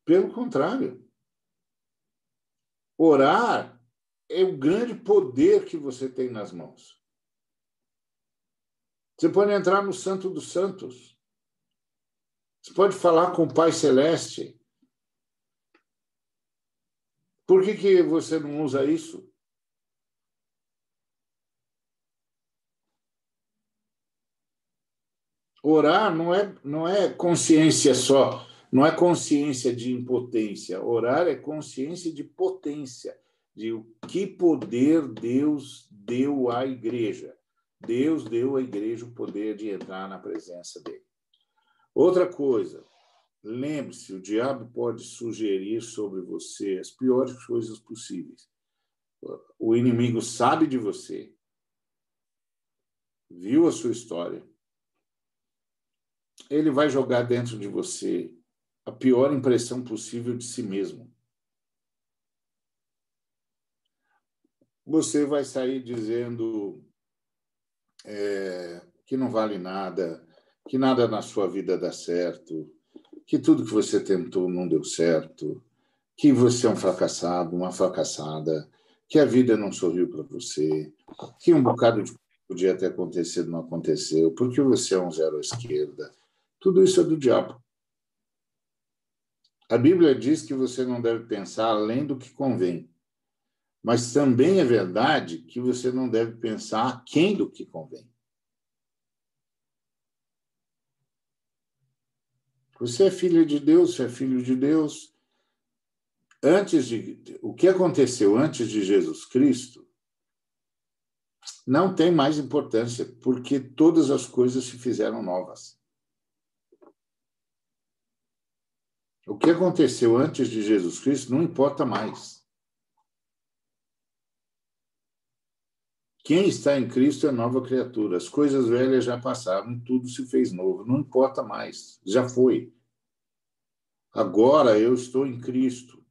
Pelo contrário. Orar é o grande poder que você tem nas mãos. Você pode entrar no Santo dos Santos. Você pode falar com o Pai Celeste. Por que, que você não usa isso? Orar não é, não é consciência só Não é consciência de impotência. Orar é consciência de potência, de o que poder Deus deu à igreja. Deus deu à igreja o poder de entrar na presença dele. Outra coisa, lembre-se, o diabo pode sugerir sobre você as piores coisas possíveis. O inimigo sabe de você, viu a sua história, ele vai jogar dentro de você a pior impressão possível de si mesmo. Você vai sair dizendo é, que não vale nada, que nada na sua vida dá certo, que tudo que você tentou não deu certo, que você é um fracassado, uma fracassada, que a vida não sorriu para você, que um bocado de podia ter acontecido não aconteceu, porque você é um zero à esquerda. Tudo isso é do diabo. A Bíblia diz que você não deve pensar além do que convém. Mas também é verdade que você não deve pensar aquém do que convém. Você é filho de Deus, você é filho de Deus. Antes de o que aconteceu antes de Jesus Cristo não tem mais importância, porque todas as coisas se fizeram novas. O que aconteceu antes de Jesus Cristo não importa mais. Quem está em Cristo é nova criatura. As coisas velhas já passaram, tudo se fez novo. Não importa mais, já foi. Agora eu estou em Cristo.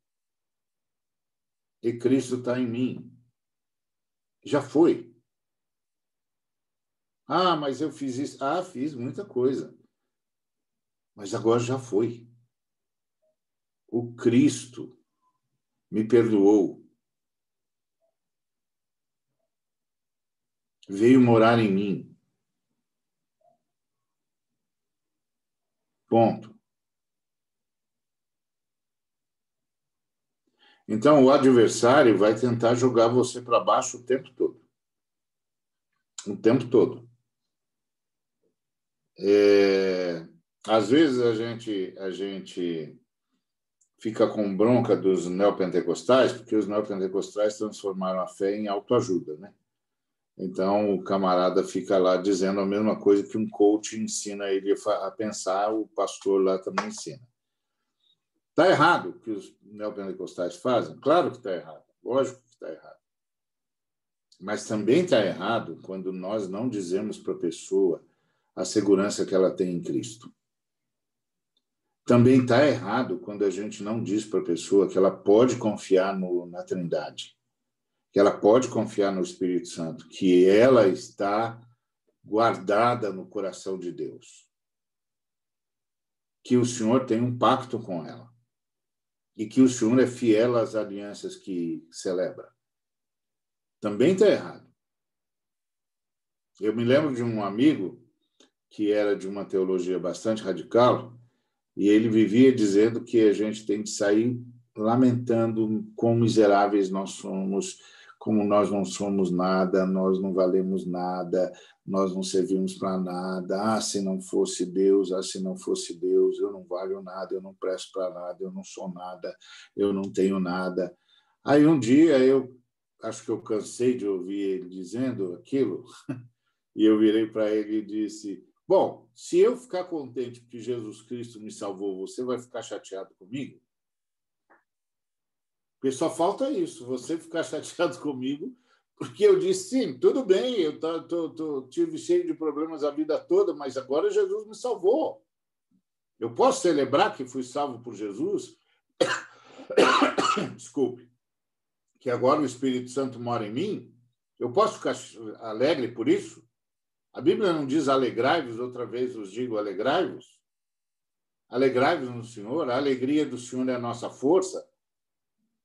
E Cristo está em mim. Já foi. Ah, mas eu fiz isso. Ah, fiz muita coisa. Mas agora já foi. O Cristo me perdoou. veio morar em mim. Ponto. Então, o adversário vai tentar jogar você para baixo o tempo todo. O tempo todo. É, às vezes a gente, a gente fica com bronca dos neopentecostais, porque os neopentecostais transformaram a fé em autoajuda, né? Então, o camarada fica lá dizendo a mesma coisa que um coach ensina ele a pensar, o pastor lá também ensina. Está errado o que os neopentecostais fazem? Claro que está errado, lógico que está errado. Mas também está errado quando nós não dizemos para a pessoa a segurança que ela tem em Cristo. Também está errado quando a gente não diz para a pessoa que ela pode confiar no, na Trindade que ela pode confiar no Espírito Santo, que ela está guardada no coração de Deus. Que o Senhor tem um pacto com ela. E que o Senhor é fiel às alianças que celebra. Também está errado. Eu me lembro de um amigo que era de uma teologia bastante radical, e ele vivia dizendo que a gente tem que sair lamentando quão miseráveis nós somos, como nós não somos nada, nós não valemos nada, nós não servimos para nada. Ah, se não fosse Deus, ah, se não fosse Deus, eu não valho nada, eu não presto para nada, eu não sou nada, eu não tenho nada. Aí um dia eu acho que eu cansei de ouvir ele dizendo aquilo, e eu virei para ele e disse: Bom, se eu ficar contente porque Jesus Cristo me salvou, você vai ficar chateado comigo? Porque só falta isso, você ficar chateado comigo, porque eu disse, sim, tudo bem, eu tô, tô, tô, tive cheio de problemas a vida toda, mas agora Jesus me salvou. Eu posso celebrar que fui salvo por Jesus? Desculpe. Que agora o Espírito Santo mora em mim? Eu posso ficar alegre por isso? A Bíblia não diz alegrai-vos, outra vez os digo alegrai-vos? Alegrai-vos no Senhor, a alegria do Senhor é a nossa força.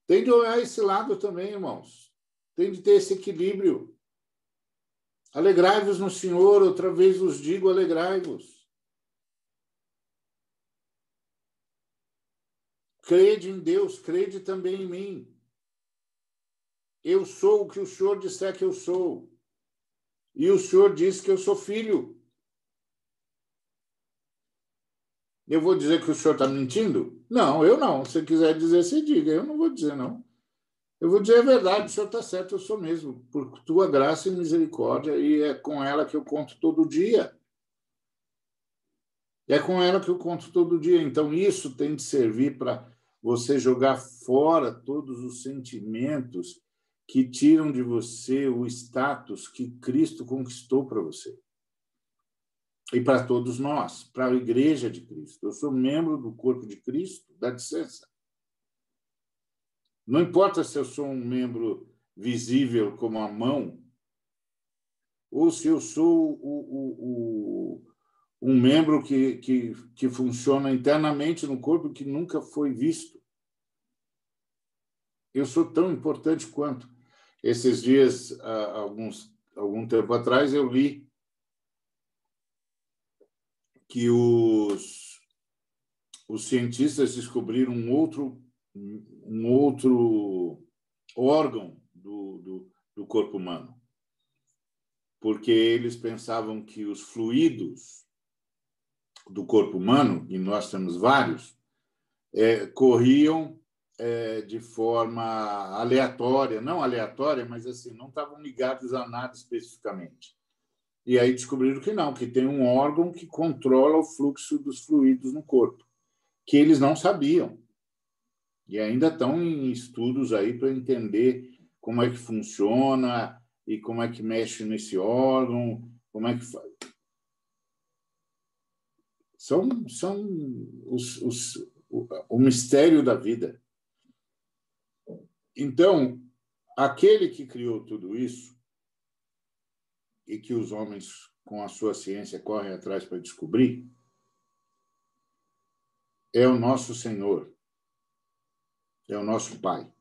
Tem de olhar esse lado também, irmãos. Tem de ter esse equilíbrio. Alegrai-vos no Senhor, outra vez vos digo, alegrai-vos. Crede em Deus, crede também em mim. Eu sou o que o Senhor disser que eu sou. E o Senhor diz que eu sou filho. Eu vou dizer que o senhor está mentindo? Não, eu não. Se quiser dizer, você diga. Eu não vou dizer, não. Eu vou dizer a verdade, o senhor está certo, eu sou mesmo, por tua graça e misericórdia, e é com ela que eu conto todo dia. É com ela que eu conto todo dia. Então, isso tem de servir para você jogar fora todos os sentimentos que tiram de você o status que Cristo conquistou para você. E para todos nós, para a igreja de Cristo. Eu sou membro do corpo de Cristo, dá licença. Não importa se eu sou um membro visível como a mão, ou se eu sou o, o, o, um membro que, que, que funciona internamente no corpo que nunca foi visto. Eu sou tão importante quanto. Esses dias, alguns, algum tempo atrás, eu li que os, os cientistas descobriram um outro, um outro órgão do, do, do corpo humano, porque eles pensavam que os fluidos do corpo humano, e nós temos vários, é, corriam é, de forma aleatória, não aleatória, mas assim, não estavam ligados a nada especificamente. E aí descobriram que não, que tem um órgão que controla o fluxo dos fluidos no corpo, que eles não sabiam. E ainda estão em estudos aí para entender como é que funciona e como é que mexe nesse órgão, como é que faz. São, são os, os, o, o mistério da vida. Então, aquele que criou tudo isso, e que os homens, com a sua ciência, correm atrás para descobrir, é o nosso Senhor, é o nosso Pai.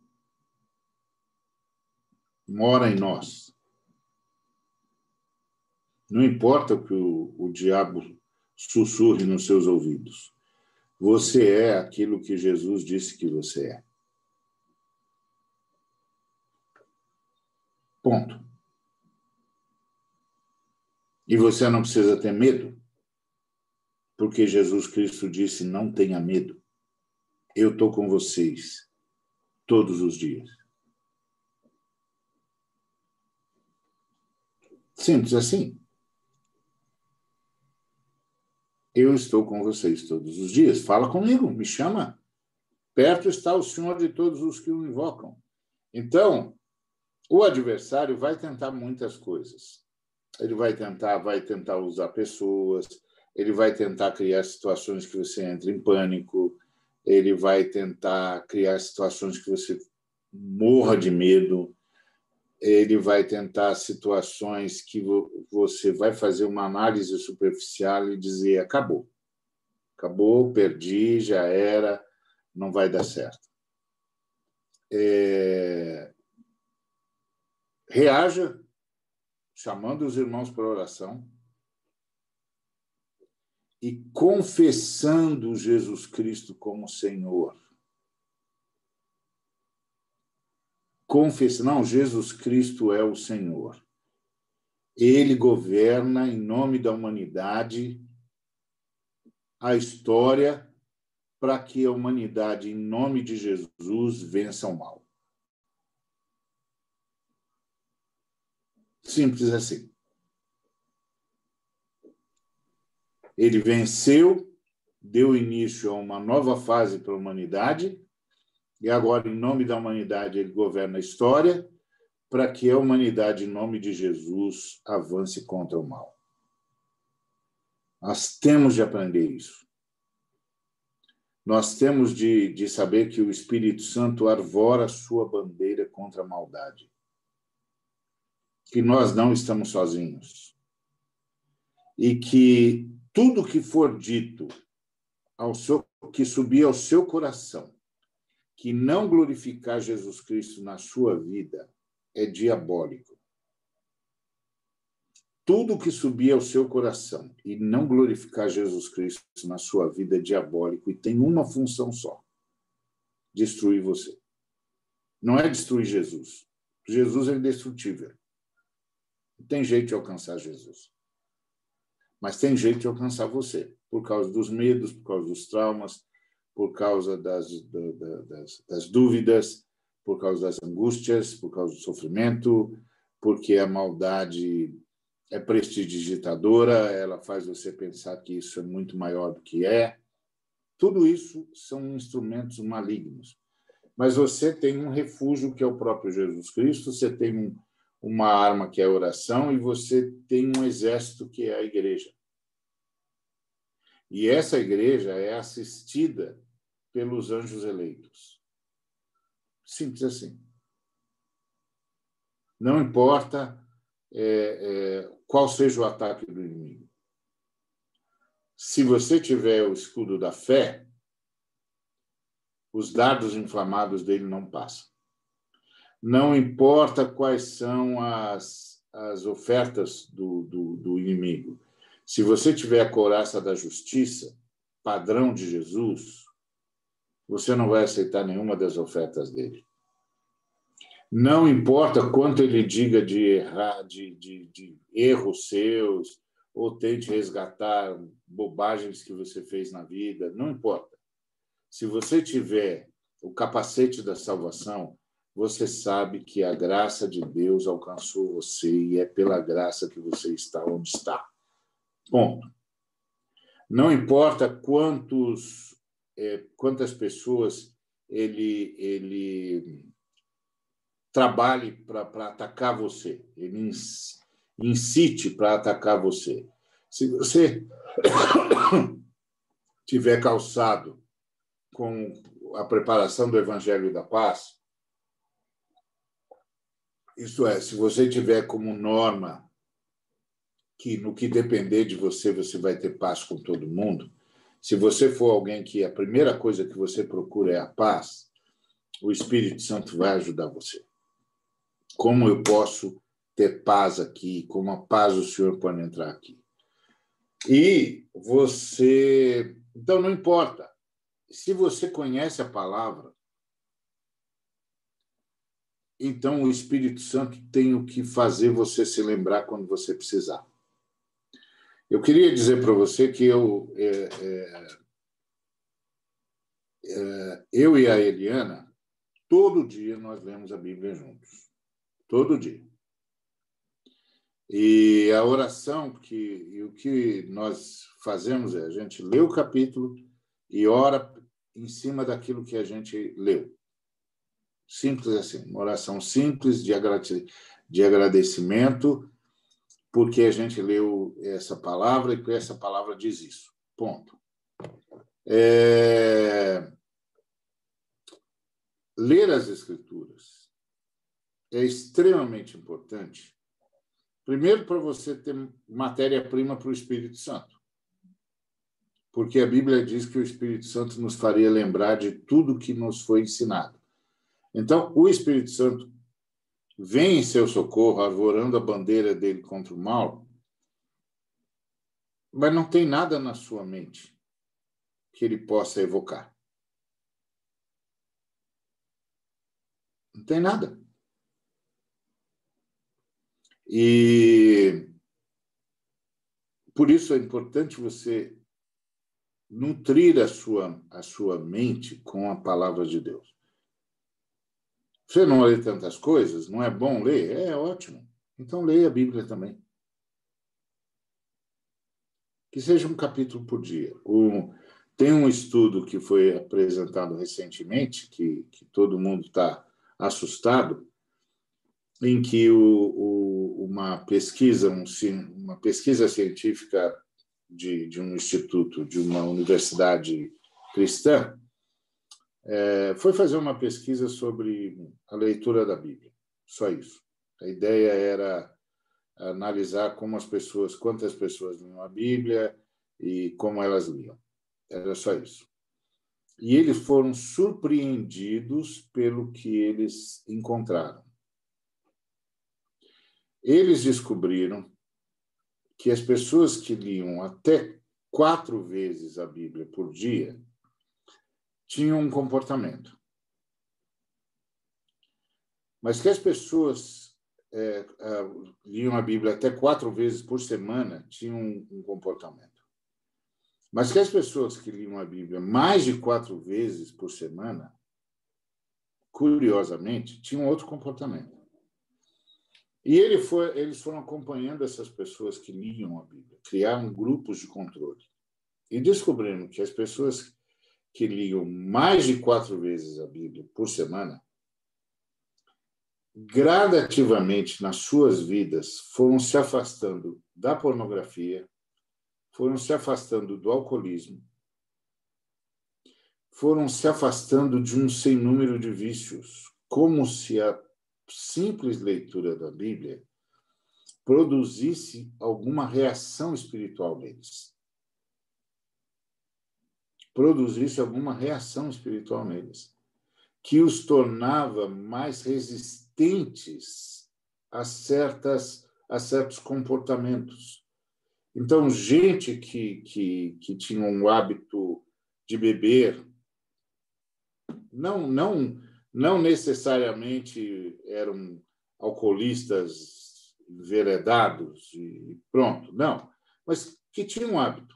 Mora em nós. Não importa o que o, o diabo sussurre nos seus ouvidos. Você é aquilo que Jesus disse que você é. Ponto. E você não precisa ter medo, porque Jesus Cristo disse: não tenha medo. Eu estou com vocês todos os dias. Simples assim. Eu estou com vocês todos os dias. Fala comigo, me chama. Perto está o Senhor de todos os que o invocam. Então, o adversário vai tentar muitas coisas. Ele vai tentar, vai tentar usar pessoas, ele vai tentar criar situações que você entre em pânico, ele vai tentar criar situações que você morra de medo, ele vai tentar situações que você vai fazer uma análise superficial e dizer acabou, acabou, perdi, já era, não vai dar certo. É reaja chamando os irmãos para oração e confessando Jesus Cristo como Senhor. Confessa, não, Jesus Cristo é o Senhor. Ele governa em nome da humanidade a história para que a humanidade, em nome de Jesus, vença o mal. Simples assim. Ele venceu, deu início a uma nova fase para a humanidade, e agora, em nome da humanidade, ele governa a história para que a humanidade, em nome de Jesus, avance contra o mal. Nós temos de aprender isso. Nós temos de, de saber que o Espírito Santo arvora sua bandeira contra a maldade que nós não estamos sozinhos e que tudo que for dito ao seu, que subir ao seu coração, que não glorificar Jesus Cristo na sua vida, é diabólico. Tudo que subir ao seu coração e não glorificar Jesus Cristo na sua vida é diabólico e tem uma função só: destruir você. Não é destruir Jesus. Jesus é indestrutível. Tem jeito de alcançar Jesus. Mas tem jeito de alcançar você. por causa dos medos, por causa dos traumas, por causa das, das, das dúvidas, por causa das angústias, por causa do sofrimento, porque a maldade é prestidigitadora, ela faz você pensar que isso é muito maior do que é. Tudo isso são instrumentos malignos. Mas você tem um refúgio que é o próprio Jesus Cristo, você tem um, uma arma que é a oração e você tem um exército que é a igreja. E essa igreja é assistida pelos anjos eleitos. Simples assim. Não importa é, é, qual seja o ataque do inimigo. Se você tiver o escudo da fé, os dardos inflamados dele não passam. Não importa quais são as, as ofertas do, do, do inimigo. Se você tiver a couraça da justiça, padrão de Jesus, você não vai aceitar nenhuma das ofertas dele. Não importa quanto ele diga de errar, de, de, de erros seus, ou tente resgatar bobagens que você fez na vida, não importa. Se você tiver o capacete da salvação, você sabe que a graça de Deus alcançou você e é pela graça que você está onde está. Ponto. Não importa quantos, é, quantas pessoas ele, ele trabalhe para atacar você, ele incite para atacar você. Se você tiver calçado com a preparação do Evangelho da Paz, isto é, se você tiver como norma que no que depender de você você vai ter paz com todo mundo, se você for alguém que a primeira coisa que você procura é a paz, o Espírito Santo vai ajudar você. Como eu posso ter paz aqui? Como a paz o Senhor pode entrar aqui? E você. Então, não importa. Se você conhece a palavra, então o Espírito Santo tem o que fazer você se lembrar quando você precisar. Eu queria dizer para você que eu, é, é, é, eu e a Eliana, todo dia nós lemos a Bíblia juntos. Todo dia. E a oração que o que nós fazemos é a gente lê o capítulo e ora em cima daquilo que a gente leu. Simples assim, uma oração simples de agradecimento, porque a gente leu essa palavra e que essa palavra diz isso. Ponto. É... Ler as Escrituras é extremamente importante Primeiro, para você ter matéria-prima para o Espírito Santo. Porque a Bíblia diz que o Espírito Santo nos faria lembrar de tudo que nos foi ensinado. Então, o Espírito Santo vem em seu socorro, arvorando a bandeira dele contra o mal, mas não tem nada na sua mente que ele possa evocar. Não tem nada. E por isso é importante você nutrir a sua, a sua mente com a palavra de Deus. Você não lê tantas coisas, não é bom ler? É ótimo. Então leia a Bíblia também. Que seja um capítulo por dia. tem um estudo que foi apresentado recentemente, que, que todo mundo está assustado, em que o, o, uma pesquisa, um, uma pesquisa científica de, de, um instituto, de uma universidade cristã, é, foi fazer uma pesquisa sobre a leitura da Bíblia. Só isso. A ideia era analisar como as pessoas, quantas pessoas liam a Bíblia e como elas liam. Era só isso. E eles foram surpreendidos pelo que eles encontraram. Eles descobriram que as pessoas que liam até quatro vezes a Bíblia por dia tinham um comportamento. Mas que as pessoas é, é, liam a Bíblia até quatro vezes por semana tinham um, um comportamento. Mas que as pessoas que liam a Bíblia mais de quatro vezes por semana, curiosamente, tinham outro comportamento. E ele foi, eles foram acompanhando essas pessoas que liam a Bíblia, criaram grupos de controle. E descobriram que as pessoas que liam mais de quatro vezes a Bíblia por semana, gradativamente nas suas vidas foram se afastando da pornografia, foram se afastando do alcoolismo, foram se afastando de um sem número de vícios, como se a simples leitura da Bíblia produzisse alguma reação espiritual neles. Produzisse alguma reação espiritual neles, que os tornava mais resistentes a, certas, a certos comportamentos. Então, gente que, que, que tinha um hábito de beber, não, não não necessariamente eram alcoolistas enveredados e pronto, não, mas que tinham um hábito.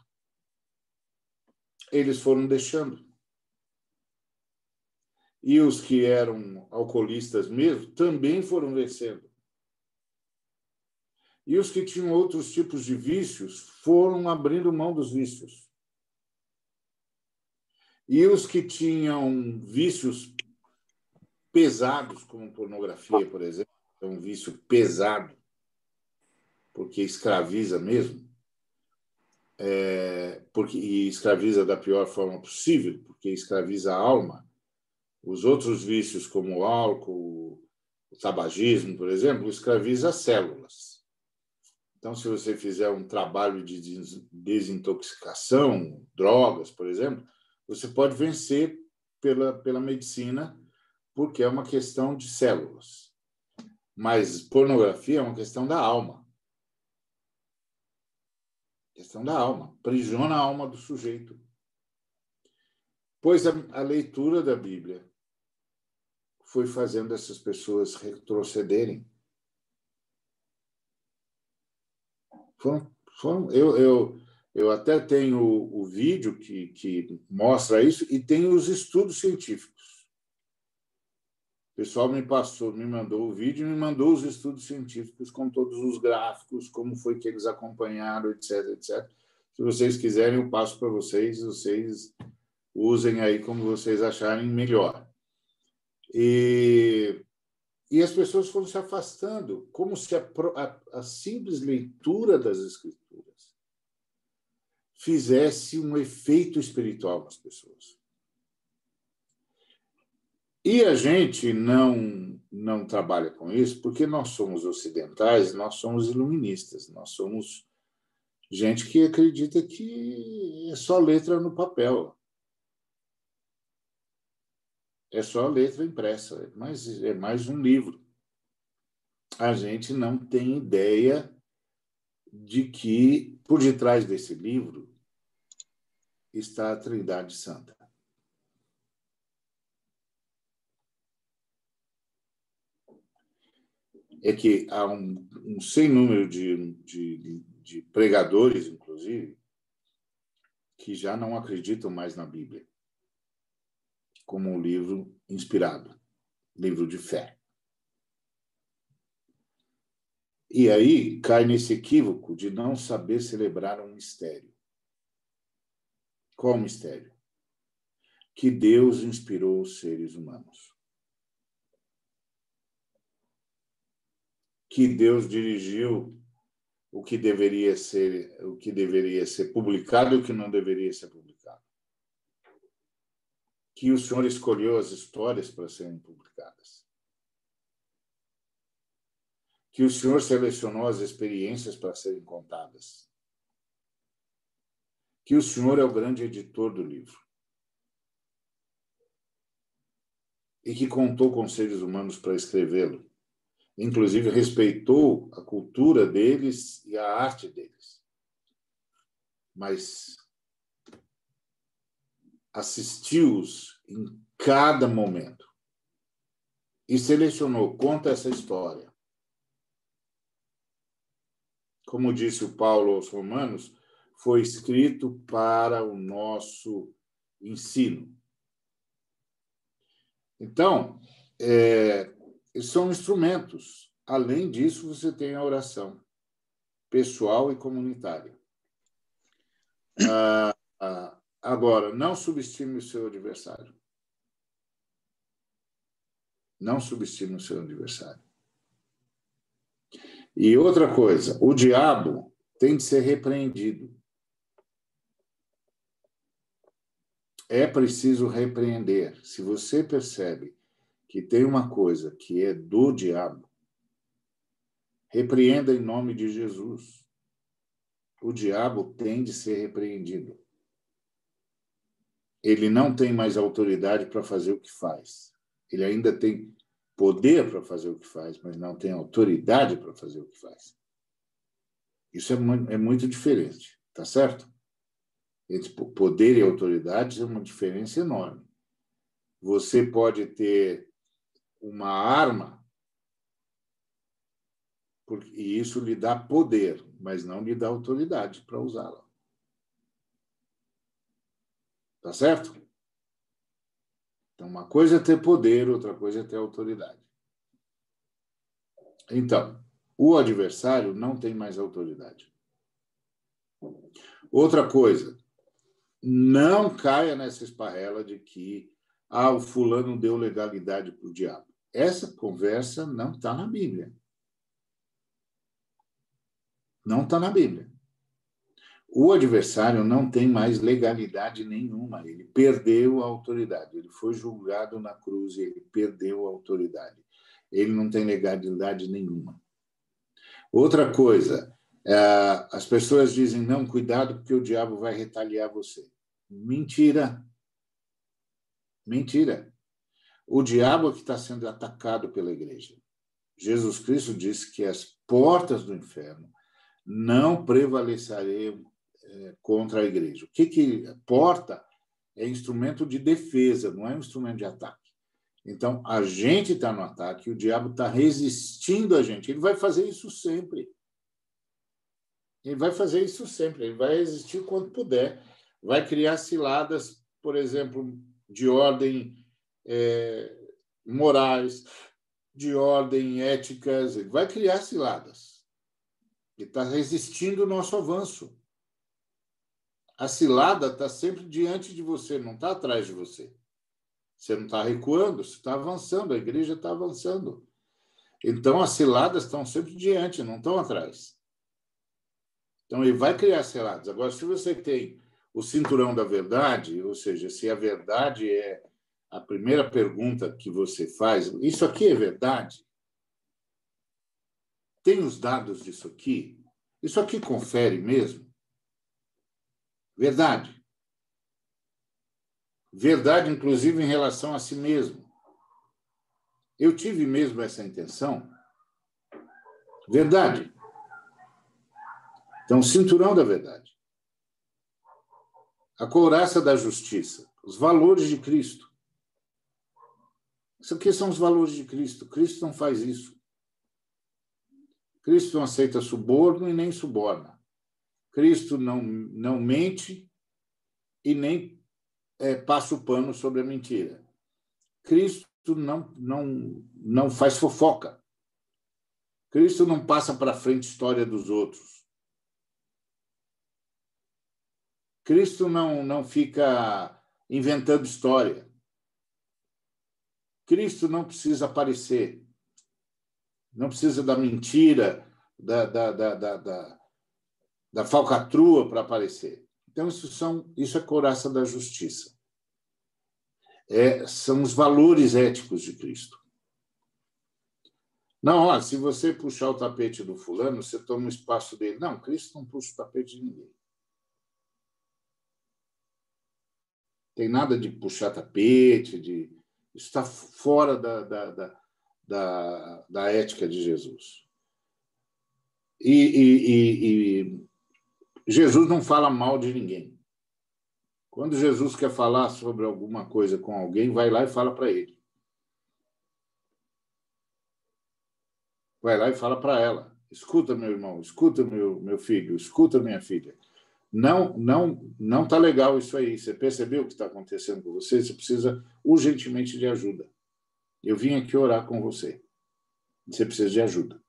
Eles foram deixando. E os que eram alcoolistas mesmo também foram vencendo. E os que tinham outros tipos de vícios foram abrindo mão dos vícios. E os que tinham vícios pesados, como pornografia, por exemplo, é um vício pesado, porque escraviza mesmo, é, porque, e escraviza da pior forma possível, porque escraviza a alma. Os outros vícios, como o álcool, o tabagismo, por exemplo, escraviza as células. Então, se você fizer um trabalho de desintoxicação, drogas, por exemplo, você pode vencer pela, pela medicina porque é uma questão de células. Mas pornografia é uma questão da alma. Questão da alma. Prisiona a alma do sujeito. Pois a, a leitura da Bíblia foi fazendo essas pessoas retrocederem. Foram, foram, eu, eu, eu até tenho o, o vídeo que, que mostra isso e tem os estudos científicos pessoal me passou, me mandou o vídeo me mandou os estudos científicos com todos os gráficos, como foi que eles acompanharam, etc, etc. Se vocês quiserem, eu passo para vocês, vocês usem aí como vocês acharem melhor. E, e as pessoas foram se afastando, como se a, a, a simples leitura das escrituras fizesse um efeito espiritual nas pessoas. E a gente não, não trabalha com isso porque nós somos ocidentais, nós somos iluministas, nós somos gente que acredita que é só letra no papel. É só letra impressa, mas é mais um livro. A gente não tem ideia de que por detrás desse livro está a Trindade Santa. É que há um, um sem número de, de, de pregadores, inclusive, que já não acreditam mais na Bíblia como um livro inspirado, livro de fé. E aí cai nesse equívoco de não saber celebrar um mistério. Qual mistério? Que Deus inspirou os seres humanos. Que Deus dirigiu o que deveria ser o que deveria ser publicado e o que não deveria ser publicado. Que o Senhor escolheu as histórias para serem publicadas. Que o Senhor selecionou as experiências para serem contadas. Que o Senhor é o grande editor do livro. E que contou com seres humanos para escrevê-lo inclusive respeitou a cultura deles e a arte deles. Mas assistiu-os em cada momento e selecionou, conta essa história. Como disse o Paulo aos Romanos, foi escrito para o nosso ensino. Então, é, são instrumentos. Além disso, você tem a oração pessoal e comunitária. Ah, ah, agora, não subestime o seu adversário. Não subestime o seu adversário. E outra coisa, o diabo tem de ser repreendido. É preciso repreender. Se você percebe que tem uma coisa que é do diabo, repreenda em nome de Jesus. O diabo tem de ser repreendido. Ele não tem mais autoridade para fazer o que faz. Ele ainda tem poder para fazer o que faz, mas não tem autoridade para fazer o que faz. Isso é muito, é muito diferente, tá certo? Entre poder e autoridade é uma diferença enorme. Você pode ter uma arma e isso lhe dá poder, mas não lhe dá autoridade para usá-la. Tá certo? Então, uma coisa é ter poder, outra coisa é ter autoridade. Então, o adversário não tem mais autoridade. Outra coisa, não caia nessa esparrela de que ah, o fulano deu legalidade para o diabo. Essa conversa não está na Bíblia. Não está na Bíblia. O adversário não tem mais legalidade nenhuma, ele perdeu a autoridade, ele foi julgado na cruz e ele perdeu a autoridade. Ele não tem legalidade nenhuma. Outra coisa, é, as pessoas dizem: não, cuidado, porque o diabo vai retaliar você. Mentira. Mentira. O diabo é que está sendo atacado pela igreja. Jesus Cristo disse que as portas do inferno não prevalecerão é, contra a igreja. O que que porta é instrumento de defesa, não é um instrumento de ataque. Então, a gente está no ataque, o diabo está resistindo a gente. Ele vai fazer isso sempre. Ele vai fazer isso sempre. Ele vai resistir quando puder. Vai criar ciladas, por exemplo, de ordem é, morais, de ordem éticas. Ele vai criar ciladas. Ele está resistindo o nosso avanço. A cilada está sempre diante de você, não está atrás de você. Você não está recuando, você está avançando, a igreja está avançando. Então, as ciladas estão sempre diante, não estão atrás. Então, ele vai criar ciladas. Agora, se você tem o cinturão da verdade, ou seja, se a verdade é a primeira pergunta que você faz, isso aqui é verdade? Tem os dados disso aqui? Isso aqui confere mesmo? Verdade. Verdade, inclusive, em relação a si mesmo. Eu tive mesmo essa intenção? Verdade. Então, cinturão da verdade. A couraça da justiça. Os valores de Cristo. Isso aqui são os valores de Cristo. Cristo não faz isso. Cristo não aceita suborno e nem suborna. Cristo não, não mente e nem é, passa o pano sobre a mentira. Cristo não, não, não faz fofoca. Cristo não passa para frente história dos outros. Cristo não, não fica inventando história. Cristo não precisa aparecer não precisa da mentira, da, da, da, da, da, falcatrua para aparecer. Então, isso, são, isso é coraça da justiça. É, são os valores éticos de Cristo. Não, olha, se você puxar o tapete do fulano, você toma o espaço dele. Não, Cristo não puxa o tapete de ninguém. Tem nada de puxar tapete, de está fora da, da, da, da, ética de Jesus. E, e, e, e, Jesus não fala mal de ninguém. Quando Jesus quer falar sobre alguma coisa com alguém, vai lá e fala para ele. Vai lá e fala para ela: escuta, meu irmão, escuta, meu, meu filho, escuta, minha filha. Não, não, não está legal isso aí. Você percebeu o que está acontecendo com você? Você precisa urgentemente de ajuda. Eu vim aqui orar com você. Você precisa de ajuda.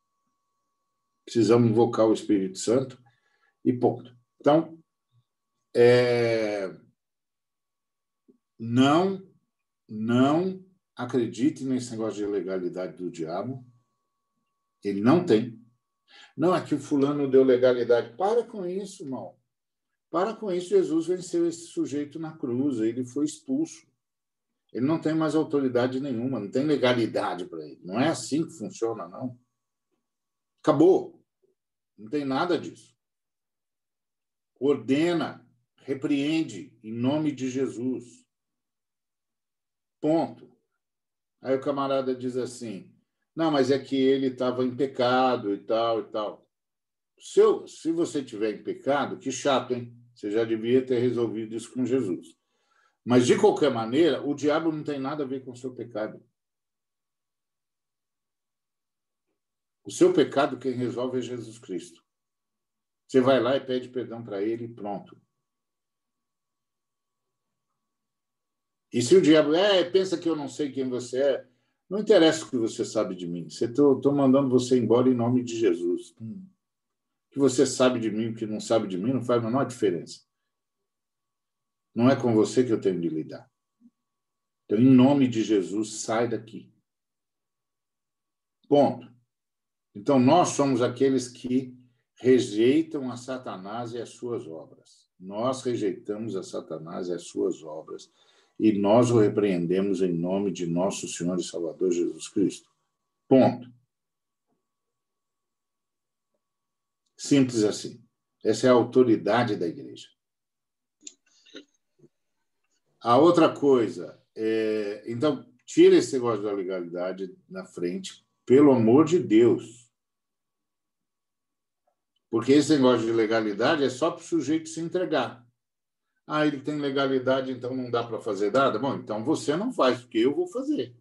Precisamos invocar o Espírito Santo e ponto. Então, é... não, não acredite nesse negócio de legalidade do diabo. Ele não tem. Não, é que o fulano deu legalidade. Para com isso, irmão. Para com isso, Jesus venceu esse sujeito na cruz, ele foi expulso. Ele não tem mais autoridade nenhuma, não tem legalidade para ele. Não é assim que funciona, não. Acabou. Não tem nada disso. Ordena, repreende em nome de Jesus. Ponto. Aí o camarada diz assim: não, mas é que ele estava em pecado e tal e tal. Se, eu, se você tiver em pecado, que chato, hein? Você já devia ter resolvido isso com Jesus. Mas, de qualquer maneira, o diabo não tem nada a ver com o seu pecado. O seu pecado, quem resolve é Jesus Cristo. Você vai lá e pede perdão para ele e pronto. E se o diabo é, pensa que eu não sei quem você é, não interessa o que você sabe de mim. Estou mandando você embora em nome de Jesus. Hum que você sabe de mim, o que não sabe de mim, não faz a menor diferença. Não é com você que eu tenho de lidar. Então, em nome de Jesus, sai daqui. Ponto. Então, nós somos aqueles que rejeitam a Satanás e as suas obras. Nós rejeitamos a Satanás e as suas obras e nós o repreendemos em nome de nosso Senhor e Salvador Jesus Cristo. Ponto. Simples assim. Essa é a autoridade da igreja. A outra coisa, é, então, tira esse negócio da legalidade na frente, pelo amor de Deus. Porque esse negócio de legalidade é só para o sujeito se entregar. Ah, ele tem legalidade, então não dá para fazer nada? Bom, então você não faz, porque eu vou fazer.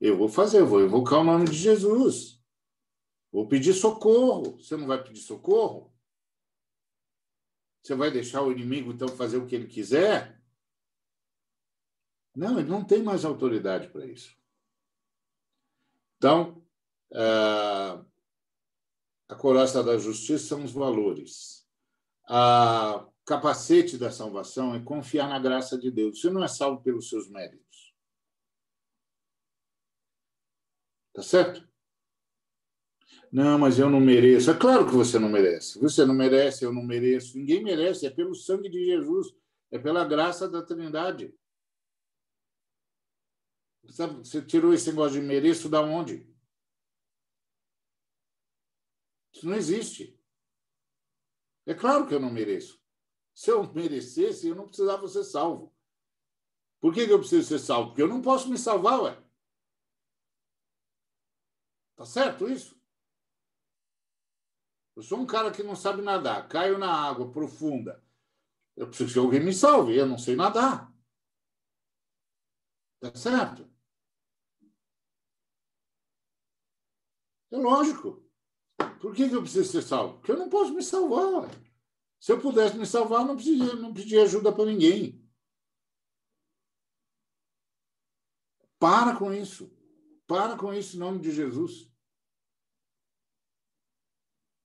Eu vou fazer, eu vou evocar o nome de Jesus. Vou pedir socorro. Você não vai pedir socorro? Você vai deixar o inimigo, então, fazer o que ele quiser? Não, ele não tem mais autoridade para isso. Então, eh, a coraça da justiça são os valores. A capacete da salvação é confiar na graça de Deus. Você não é salvo pelos seus méritos. Tá certo? Não, mas eu não mereço. É claro que você não merece. Você não merece, eu não mereço. Ninguém merece. É pelo sangue de Jesus. É pela graça da Trindade. Sabe, você tirou esse negócio de mereço da onde? Isso não existe. É claro que eu não mereço. Se eu merecesse, eu não precisava ser salvo. Por que, que eu preciso ser salvo? Porque eu não posso me salvar, ué. Tá certo isso? Eu sou um cara que não sabe nadar, caio na água profunda. Eu preciso que alguém me salve, eu não sei nadar. Tá certo? É lógico. Por que, eu preciso ser salvo? Porque eu não posso me salvar. Se eu pudesse me salvar, não pedia, não pedia ajuda para ninguém. Para com isso. Para com isso em nome de Jesus.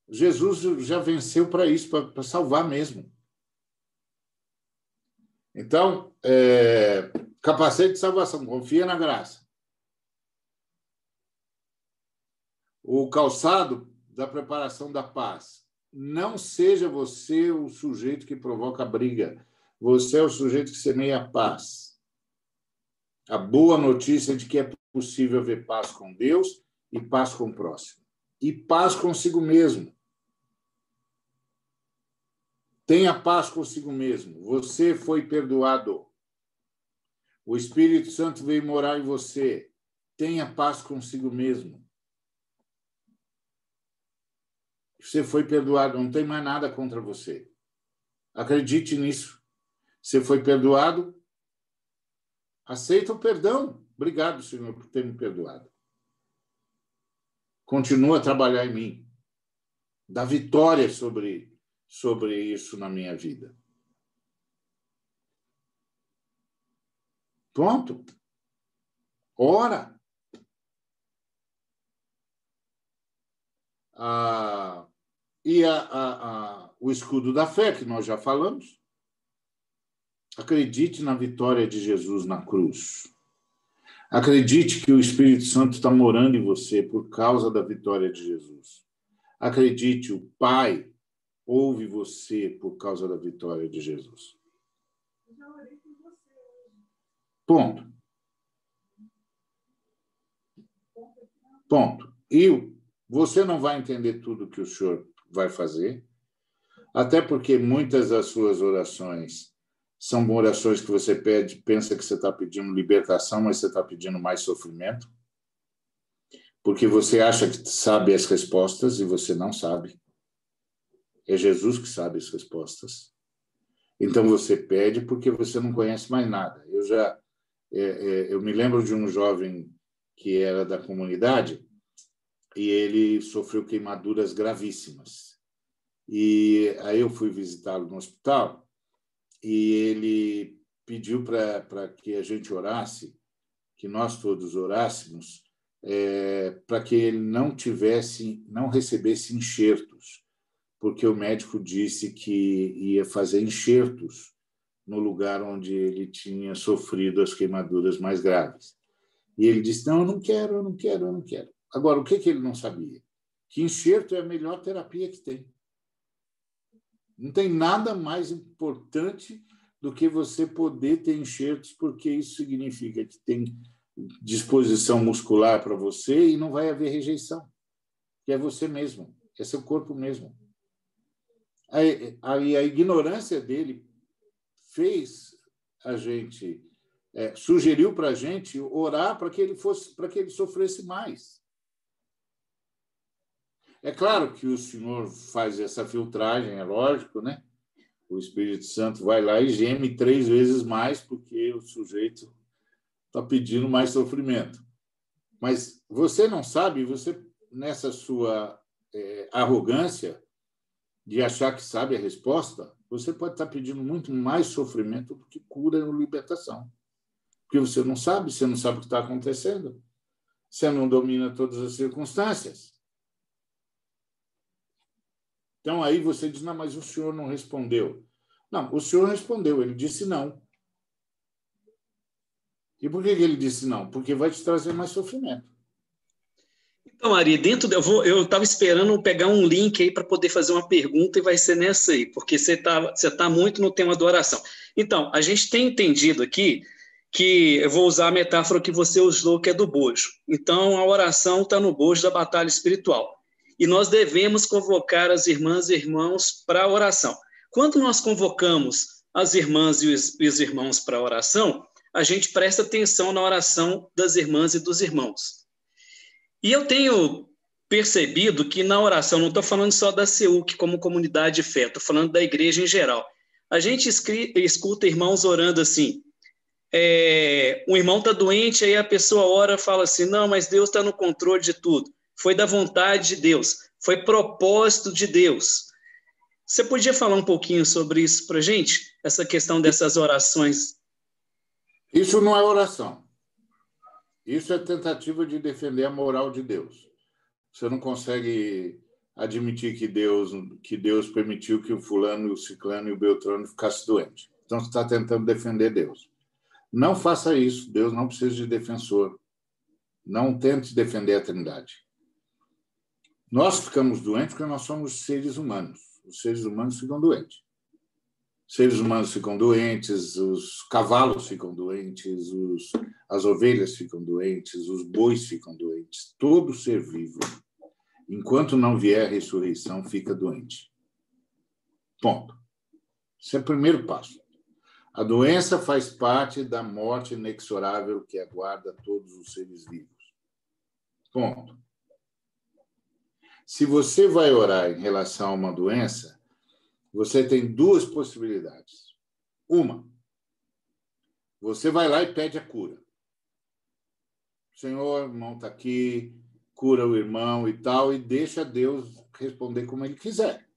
Jesus já venceu para isso, para salvar mesmo. Então, é, capacete de salvação, confia na graça. O calçado da preparação da paz. Não seja você o sujeito que provoca briga. Você é o sujeito que semeia a paz. A boa notícia de que é possível ver paz com Deus e paz com o próximo. E paz consigo mesmo. Tenha paz consigo mesmo. Você foi perdoado. O Espírito Santo veio morar em você. Tenha paz consigo mesmo. Você foi perdoado, não tem mais nada contra você. Acredite nisso. Você foi perdoado. Aceita o perdão. Obrigado, Senhor, por ter me perdoado. Continua a trabalhar em mim. Dá vitória sobre sobre isso na minha vida. Pronto. Ora. Ah, e a, a, a, o escudo da fé, que nós já falamos. Acredite na vitória de Jesus na cruz. Acredite que o Espírito Santo está morando em você por causa da vitória de Jesus. Acredite, o Pai ouve você por causa da vitória de Jesus. Ponto. Ponto. E você não vai entender tudo que o senhor vai fazer, até porque muitas das suas orações são orações que você pede, pensa que você está pedindo libertação, mas você está pedindo mais sofrimento, porque você acha que sabe as respostas e você não sabe. É Jesus que sabe as respostas. Então você pede porque você não conhece mais nada. Eu já é, é, eu me lembro de um jovem que era da comunidade e ele sofreu queimaduras gravíssimas. E aí eu fui visitá-lo no hospital e ele pediu para que a gente orasse, que nós todos orássemos, é, para que ele não tivesse, não recebesse enxertos, porque o médico disse que ia fazer enxertos no lugar onde ele tinha sofrido as queimaduras mais graves. E ele disse: Não, eu não quero, eu não quero, eu não quero. Agora, o que, que ele não sabia? Que enxerto é a melhor terapia que tem. Não tem nada mais importante do que você poder ter enxertos, porque isso significa que tem disposição muscular para você e não vai haver rejeição, que é você mesmo, é seu corpo mesmo. Aí, a ignorância dele fez a gente, é, sugeriu para a gente orar para que ele fosse, para que ele sofresse mais. É claro que o Senhor faz essa filtragem, é lógico, né? O Espírito Santo vai lá e geme três vezes mais porque o sujeito está pedindo mais sofrimento. Mas você não sabe, você nessa sua é, arrogância de achar que sabe a resposta, você pode estar pedindo muito mais sofrimento do que cura ou libertação. Porque você não sabe, você não sabe o que está acontecendo, você não domina todas as circunstâncias. Então aí você diz: não, mas o senhor não respondeu. Não, o senhor respondeu, ele disse não. E por que ele disse não? Porque vai te trazer mais sofrimento. Então, Ari, dentro de, eu estava esperando pegar um link aí para poder fazer uma pergunta e vai ser nessa aí, porque você está você tá muito no tema da oração. Então, a gente tem entendido aqui que eu vou usar a metáfora que você usou, que é do bojo. Então, a oração está no bojo da batalha espiritual e nós devemos convocar as irmãs e irmãos para a oração. Quando nós convocamos as irmãs e os irmãos para a oração, a gente presta atenção na oração das irmãs e dos irmãos. E eu tenho percebido que na oração, não estou falando só da CEUC como comunidade de fé, estou falando da igreja em geral. A gente escuta irmãos orando assim, é, um irmão está doente, aí a pessoa ora fala assim, não, mas Deus está no controle de tudo foi da vontade de Deus, foi propósito de Deus. Você podia falar um pouquinho sobre isso para gente? Essa questão dessas orações? Isso não é oração. Isso é tentativa de defender a moral de Deus. Você não consegue admitir que Deus que Deus permitiu que o fulano, o ciclano e o beltrano ficassem doentes. Então você está tentando defender Deus. Não faça isso. Deus não precisa de defensor. Não tente defender a Trindade. Nós ficamos doentes porque nós somos seres humanos. Os seres humanos ficam doentes. Seres humanos ficam doentes, os cavalos ficam doentes, os, as ovelhas ficam doentes, os bois ficam doentes. Todo ser vivo, enquanto não vier a ressurreição, fica doente. Ponto. Esse é o primeiro passo. A doença faz parte da morte inexorável que aguarda todos os seres vivos. Ponto. Se você vai orar em relação a uma doença, você tem duas possibilidades. Uma, você vai lá e pede a cura. Senhor, irmão está aqui, cura o irmão e tal, e deixa Deus responder como ele quiser.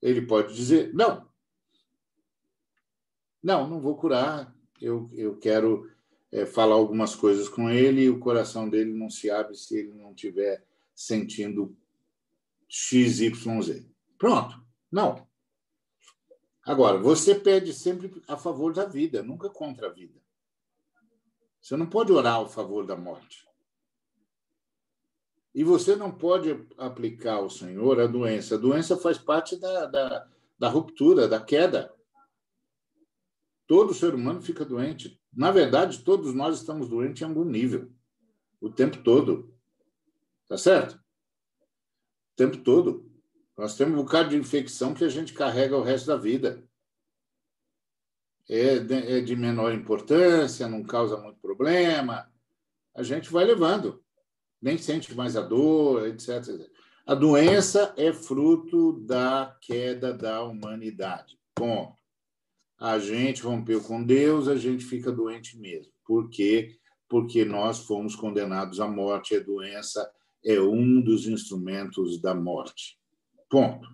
Ele pode dizer: não, não, não vou curar. Eu, eu quero é, falar algumas coisas com ele e o coração dele não se abre se ele não estiver sentindo X, Y, Z. Pronto. Não. Agora, você pede sempre a favor da vida, nunca contra a vida. Você não pode orar a favor da morte. E você não pode aplicar ao Senhor a doença. A doença faz parte da, da, da ruptura, da queda. Todo ser humano fica doente. Na verdade, todos nós estamos doentes em algum nível, o tempo todo. Tá certo? O tempo todo. Nós temos um bocado de infecção que a gente carrega o resto da vida. É de, é de menor importância, não causa muito problema. A gente vai levando nem sente mais a dor, etc. A doença é fruto da queda da humanidade. Ponto. A gente rompeu com Deus, a gente fica doente mesmo. Por quê? Porque nós fomos condenados à morte. A doença é um dos instrumentos da morte. Ponto.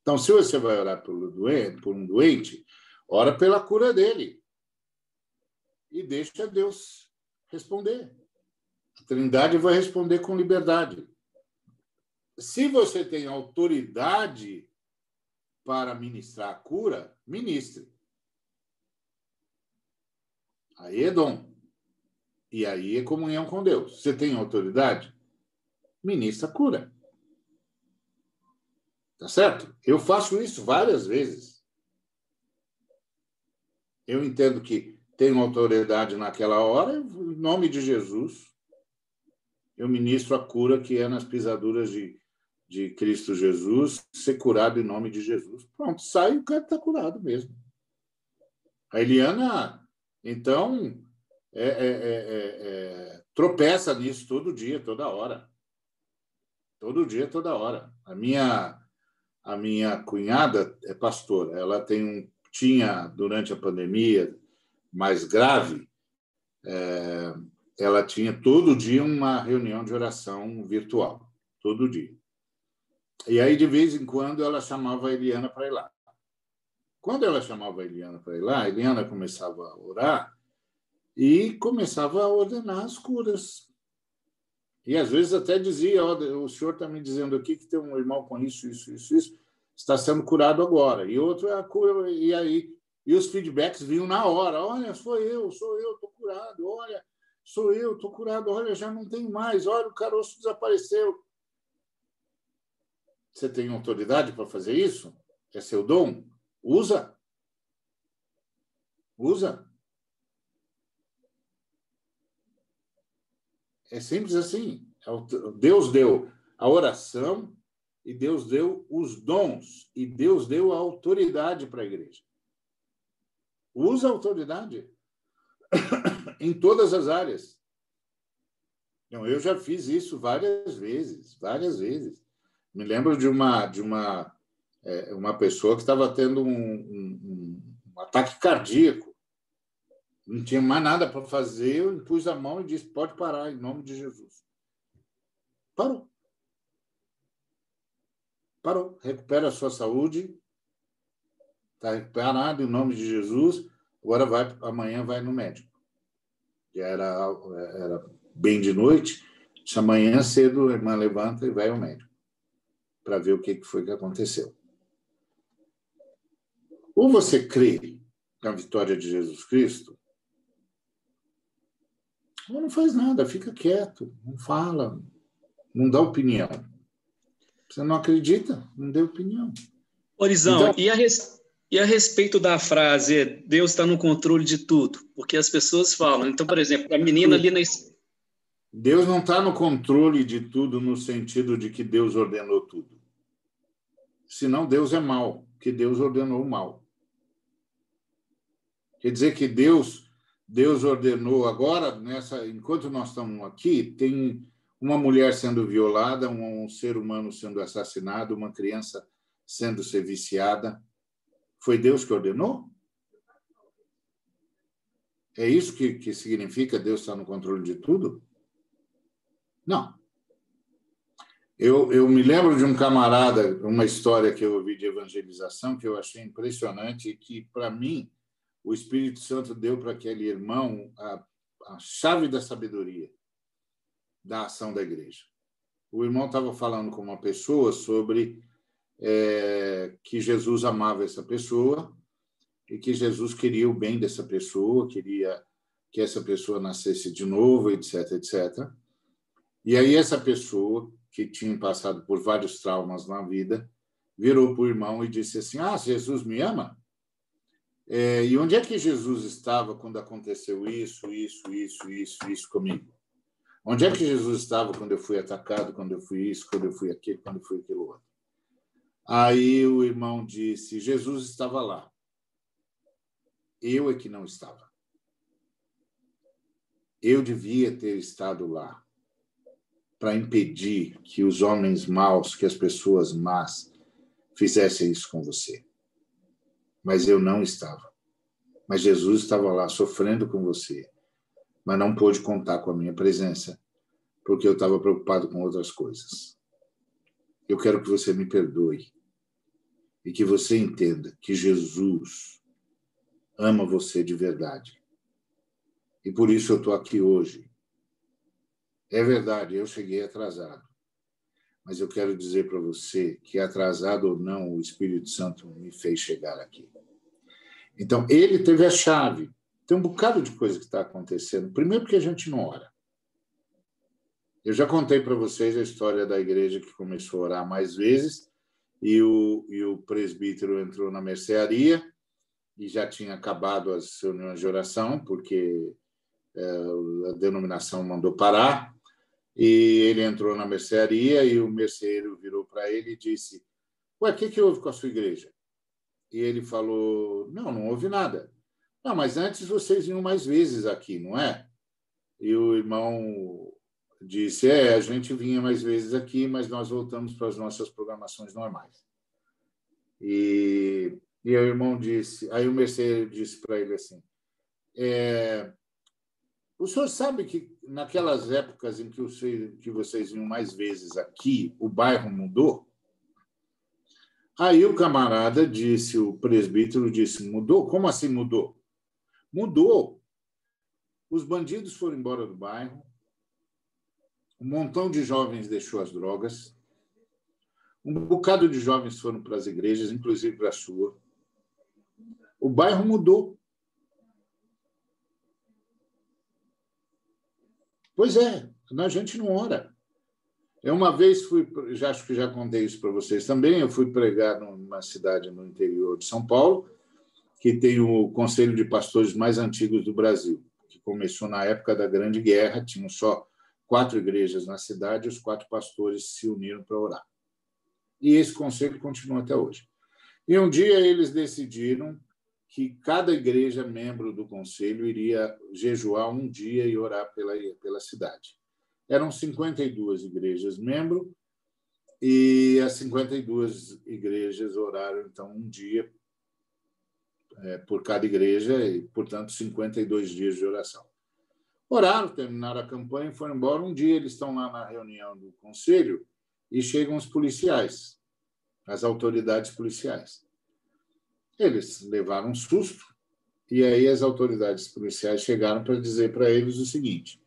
Então, se você vai orar por um doente, ora pela cura dele. E deixa Deus responder. A Trindade vai responder com liberdade. Se você tem autoridade para ministrar a cura, ministre. Aí é dom. E aí é comunhão com Deus. Você tem autoridade? Ministra a cura. Tá certo? Eu faço isso várias vezes. Eu entendo que tenho autoridade naquela hora, em nome de Jesus, eu ministro a cura que é nas pisaduras de, de Cristo Jesus, ser curado em nome de Jesus. Pronto, sai o cara está curado mesmo. A Eliana, então, é, é, é, tropeça nisso todo dia, toda hora. Todo dia, toda hora. A minha, a minha cunhada é pastora. Ela tem um, tinha, durante a pandemia mais grave, é, ela tinha todo dia uma reunião de oração virtual, todo dia. E aí, de vez em quando, ela chamava a Eliana para ir lá. Quando ela chamava a Eliana para ir lá, a Eliana começava a orar e começava a ordenar as curas. E às vezes até dizia: oh, o senhor está me dizendo aqui que tem um irmão com isso, isso, isso, isso, está sendo curado agora. E outro é a cura, e aí. E os feedbacks vinham na hora: olha, sou eu, sou eu, estou curado, olha, Sou eu, estou curado. Olha, já não tenho mais. Olha, o caroço desapareceu. Você tem autoridade para fazer isso? É seu dom? Usa. Usa. É simples assim. É Deus deu a oração e Deus deu os dons e Deus deu a autoridade para a igreja. Usa a autoridade. em todas as áreas. Então, eu já fiz isso várias vezes, várias vezes. Me lembro de uma de uma é, uma pessoa que estava tendo um, um, um, ataque cardíaco, não tinha mais nada para fazer, eu impus a mão e disse: pode parar em nome de Jesus. Parou. Parou. Recupera a sua saúde. Está recuperado em nome de Jesus. Agora vai, amanhã vai no médico que era, era bem de noite, disse, amanhã cedo a irmã levanta e vai ao médico para ver o que foi que aconteceu. Ou você crê na vitória de Jesus Cristo, não faz nada, fica quieto, não fala, não dá opinião. Você não acredita, não dê opinião. Horizão, então, e a, res... E a respeito da frase, Deus está no controle de tudo, porque as pessoas falam. Então, por exemplo, a menina ali na. Deus não está no controle de tudo no sentido de que Deus ordenou tudo. Senão Deus é mal, que Deus ordenou o mal. Quer dizer que Deus Deus ordenou agora nessa enquanto nós estamos aqui tem uma mulher sendo violada, um, um ser humano sendo assassinado, uma criança sendo ser viciada foi Deus que ordenou? É isso que, que significa Deus estar no controle de tudo? Não. Eu, eu me lembro de um camarada, uma história que eu ouvi de evangelização que eu achei impressionante e que, para mim, o Espírito Santo deu para aquele irmão a, a chave da sabedoria da ação da igreja. O irmão estava falando com uma pessoa sobre é, que Jesus amava essa pessoa e que Jesus queria o bem dessa pessoa, queria que essa pessoa nascesse de novo, etc, etc. E aí essa pessoa que tinha passado por vários traumas na vida virou para o irmão e disse assim: Ah, Jesus me ama? É, e onde é que Jesus estava quando aconteceu isso, isso, isso, isso, isso comigo? Onde é que Jesus estava quando eu fui atacado, quando eu fui isso, quando eu fui aquilo, quando eu fui aquilo outro? Aí o irmão disse: Jesus estava lá. Eu é que não estava. Eu devia ter estado lá para impedir que os homens maus, que as pessoas más fizessem isso com você. Mas eu não estava. Mas Jesus estava lá sofrendo com você, mas não pôde contar com a minha presença, porque eu estava preocupado com outras coisas. Eu quero que você me perdoe e que você entenda que Jesus ama você de verdade. E por isso eu estou aqui hoje é verdade, eu cheguei atrasado. Mas eu quero dizer para você que, atrasado ou não, o Espírito Santo me fez chegar aqui. Então, ele teve a chave. Tem um bocado de coisa que está acontecendo. Primeiro, porque a gente não ora. Eu já contei para vocês a história da igreja que começou a orar mais vezes e o, e o presbítero entrou na mercearia e já tinha acabado as reuniões de oração, porque é, a denominação mandou parar. E ele entrou na mercearia e o merceeiro virou para ele e disse: Ué, o que, que houve com a sua igreja? E ele falou: Não, não houve nada. Não, mas antes vocês vinham mais vezes aqui, não é? E o irmão disse: É, a gente vinha mais vezes aqui, mas nós voltamos para as nossas programações normais. E, e o irmão disse: Aí o merceeiro disse para ele assim: é, o senhor sabe que naquelas épocas em que, que vocês vinham mais vezes aqui, o bairro mudou? Aí o camarada disse, o presbítero disse: mudou? Como assim mudou? Mudou. Os bandidos foram embora do bairro, um montão de jovens deixou as drogas, um bocado de jovens foram para as igrejas, inclusive para a sua. O bairro mudou. Pois é, a gente não ora. Eu uma vez fui, já acho que já contei isso para vocês também, eu fui pregar numa cidade no interior de São Paulo, que tem o conselho de pastores mais antigos do Brasil, que começou na época da Grande Guerra, tinham só quatro igrejas na cidade, os quatro pastores se uniram para orar. E esse conselho continua até hoje. E um dia eles decidiram que cada igreja membro do conselho iria jejuar um dia e orar pela, pela cidade. Eram 52 igrejas membro e as 52 igrejas oraram, então, um dia é, por cada igreja e, portanto, 52 dias de oração. Oraram, terminaram a campanha e foram embora. Um dia eles estão lá na reunião do conselho e chegam os policiais, as autoridades policiais. Eles levaram um susto e aí as autoridades policiais chegaram para dizer para eles o seguinte: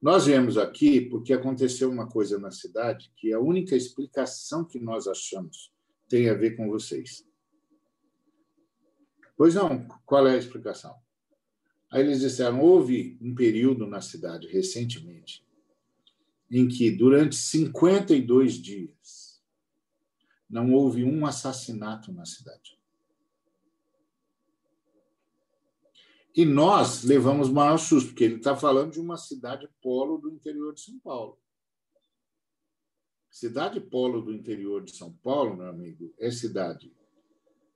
nós viemos aqui porque aconteceu uma coisa na cidade que a única explicação que nós achamos tem a ver com vocês. Pois não, qual é a explicação? Aí eles disseram: houve um período na cidade recentemente em que, durante 52 dias, não houve um assassinato na cidade. E nós levamos maior susto, porque ele está falando de uma cidade polo do interior de São Paulo. Cidade polo do interior de São Paulo, meu amigo, é cidade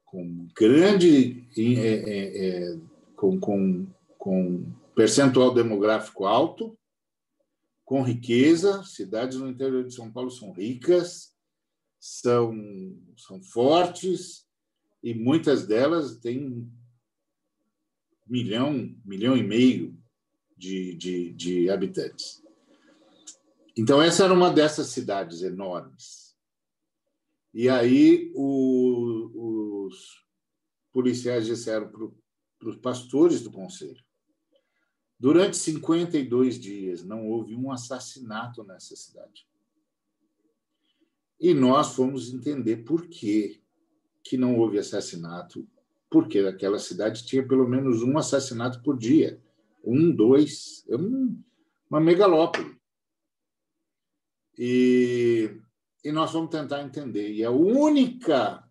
com grande. É, é, é, com, com, com percentual demográfico alto, com riqueza. Cidades no interior de São Paulo são ricas, são, são fortes, e muitas delas têm milhão, milhão e meio de, de, de habitantes. Então, essa era uma dessas cidades enormes. E aí o, os policiais disseram para os pastores do conselho: durante 52 dias não houve um assassinato nessa cidade. E nós fomos entender por que, que não houve assassinato, porque aquela cidade tinha pelo menos um assassinato por dia. Um, dois, uma megalópole. E, e nós vamos tentar entender. E a única,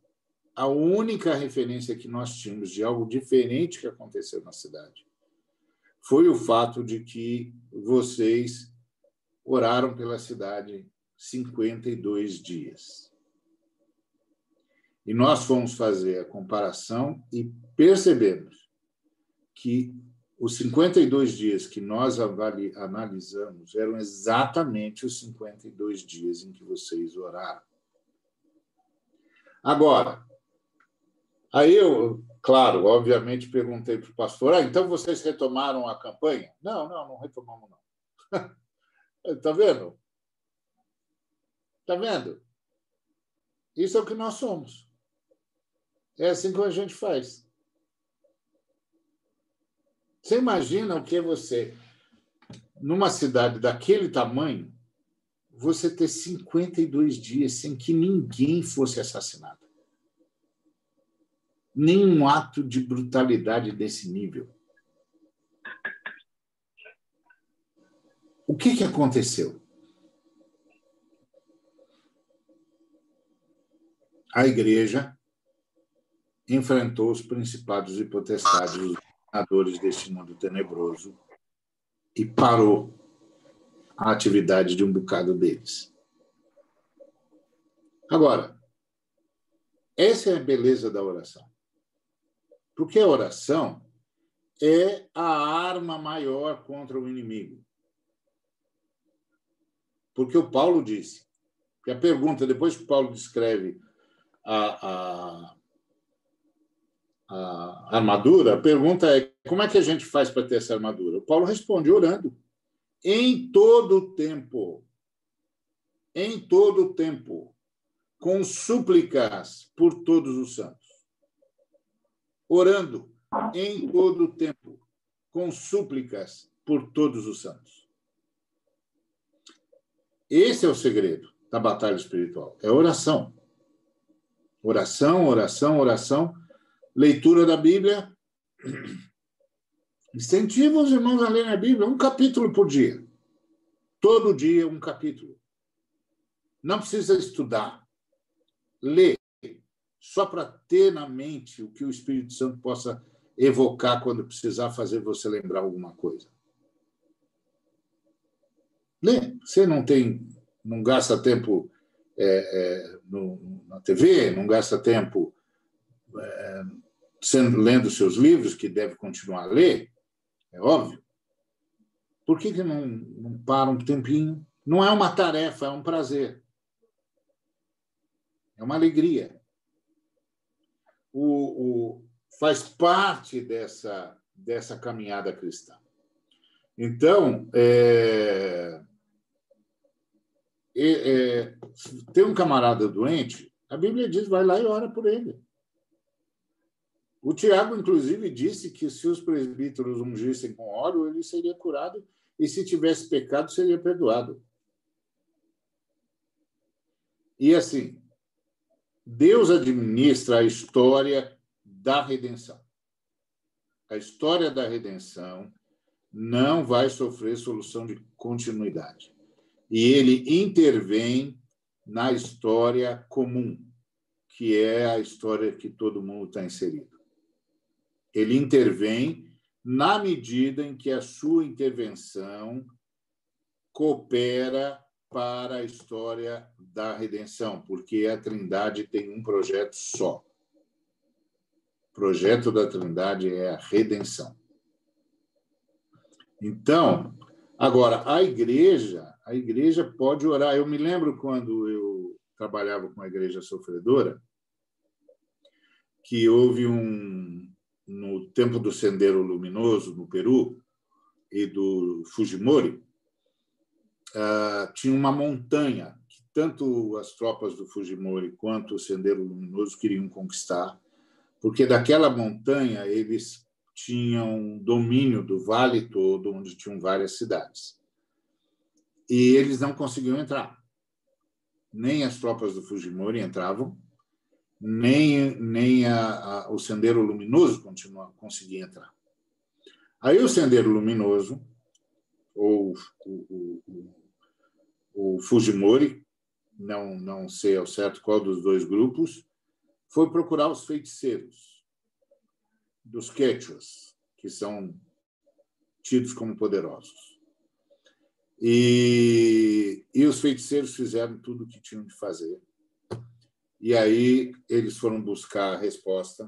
a única referência que nós tínhamos de algo diferente que aconteceu na cidade foi o fato de que vocês oraram pela cidade 52 dias. E nós fomos fazer a comparação e percebemos que os 52 dias que nós analisamos eram exatamente os 52 dias em que vocês oraram. Agora, aí eu, claro, obviamente perguntei para o pastor: ah, então vocês retomaram a campanha? Não, não, não retomamos, não. Está vendo? Está vendo? Isso é o que nós somos. É assim que a gente faz. Você imagina o que é você, numa cidade daquele tamanho, você ter 52 dias sem que ninguém fosse assassinado. Nenhum ato de brutalidade desse nível. O que, que aconteceu? A igreja enfrentou os principados e potestades, os dominadores deste mundo tenebroso, e parou a atividade de um bocado deles. Agora, essa é a beleza da oração. Porque a oração é a arma maior contra o inimigo. Porque o Paulo disse, que a pergunta, depois que Paulo descreve a, a, a armadura, a pergunta é como é que a gente faz para ter essa armadura? O Paulo responde orando. Em todo o tempo. Em todo o tempo. Com súplicas por todos os santos. Orando em todo o tempo. Com súplicas por todos os santos. Esse é o segredo da batalha espiritual. É oração. Oração, oração, oração leitura da Bíblia. Incentiva os irmãos a lerem a Bíblia, um capítulo por dia. Todo dia, um capítulo. Não precisa estudar. Lê. Só para ter na mente o que o Espírito Santo possa evocar quando precisar fazer você lembrar alguma coisa. Lê. Você não tem, não gasta tempo é, é, no, na TV, não gasta tempo é, sendo, lendo seus livros, que deve continuar a ler, é óbvio. Por que, que não, não para um tempinho? Não é uma tarefa, é um prazer. É uma alegria. O, o, faz parte dessa, dessa caminhada cristã. Então, é, é, tem um camarada doente, a Bíblia diz, vai lá e ora por ele. O Tiago, inclusive, disse que se os presbíteros ungissem com óleo, ele seria curado, e se tivesse pecado, seria perdoado. E assim, Deus administra a história da redenção. A história da redenção não vai sofrer solução de continuidade. E ele intervém na história comum, que é a história que todo mundo está inserido. Ele intervém na medida em que a sua intervenção coopera para a história da redenção, porque a Trindade tem um projeto só. O projeto da Trindade é a redenção. Então, agora a igreja, a igreja pode orar. Eu me lembro quando eu trabalhava com a igreja sofredora, que houve um, no tempo do Sendero Luminoso, no Peru, e do Fujimori, uh, tinha uma montanha que tanto as tropas do Fujimori quanto o Sendeiro Luminoso queriam conquistar, porque daquela montanha eles tinham domínio do vale todo, onde tinham várias cidades. E eles não conseguiam entrar. Nem as tropas do Fujimori entravam, nem, nem a, a, o Sendeiro Luminoso continua, conseguia entrar. Aí o Sendeiro Luminoso, ou o, o, o, Fujimori, não, não sei ao certo qual dos dois grupos, foi procurar os feiticeiros dos quechuas, que são tidos como poderosos. E, e os feiticeiros fizeram tudo o que tinham de fazer e aí eles foram buscar a resposta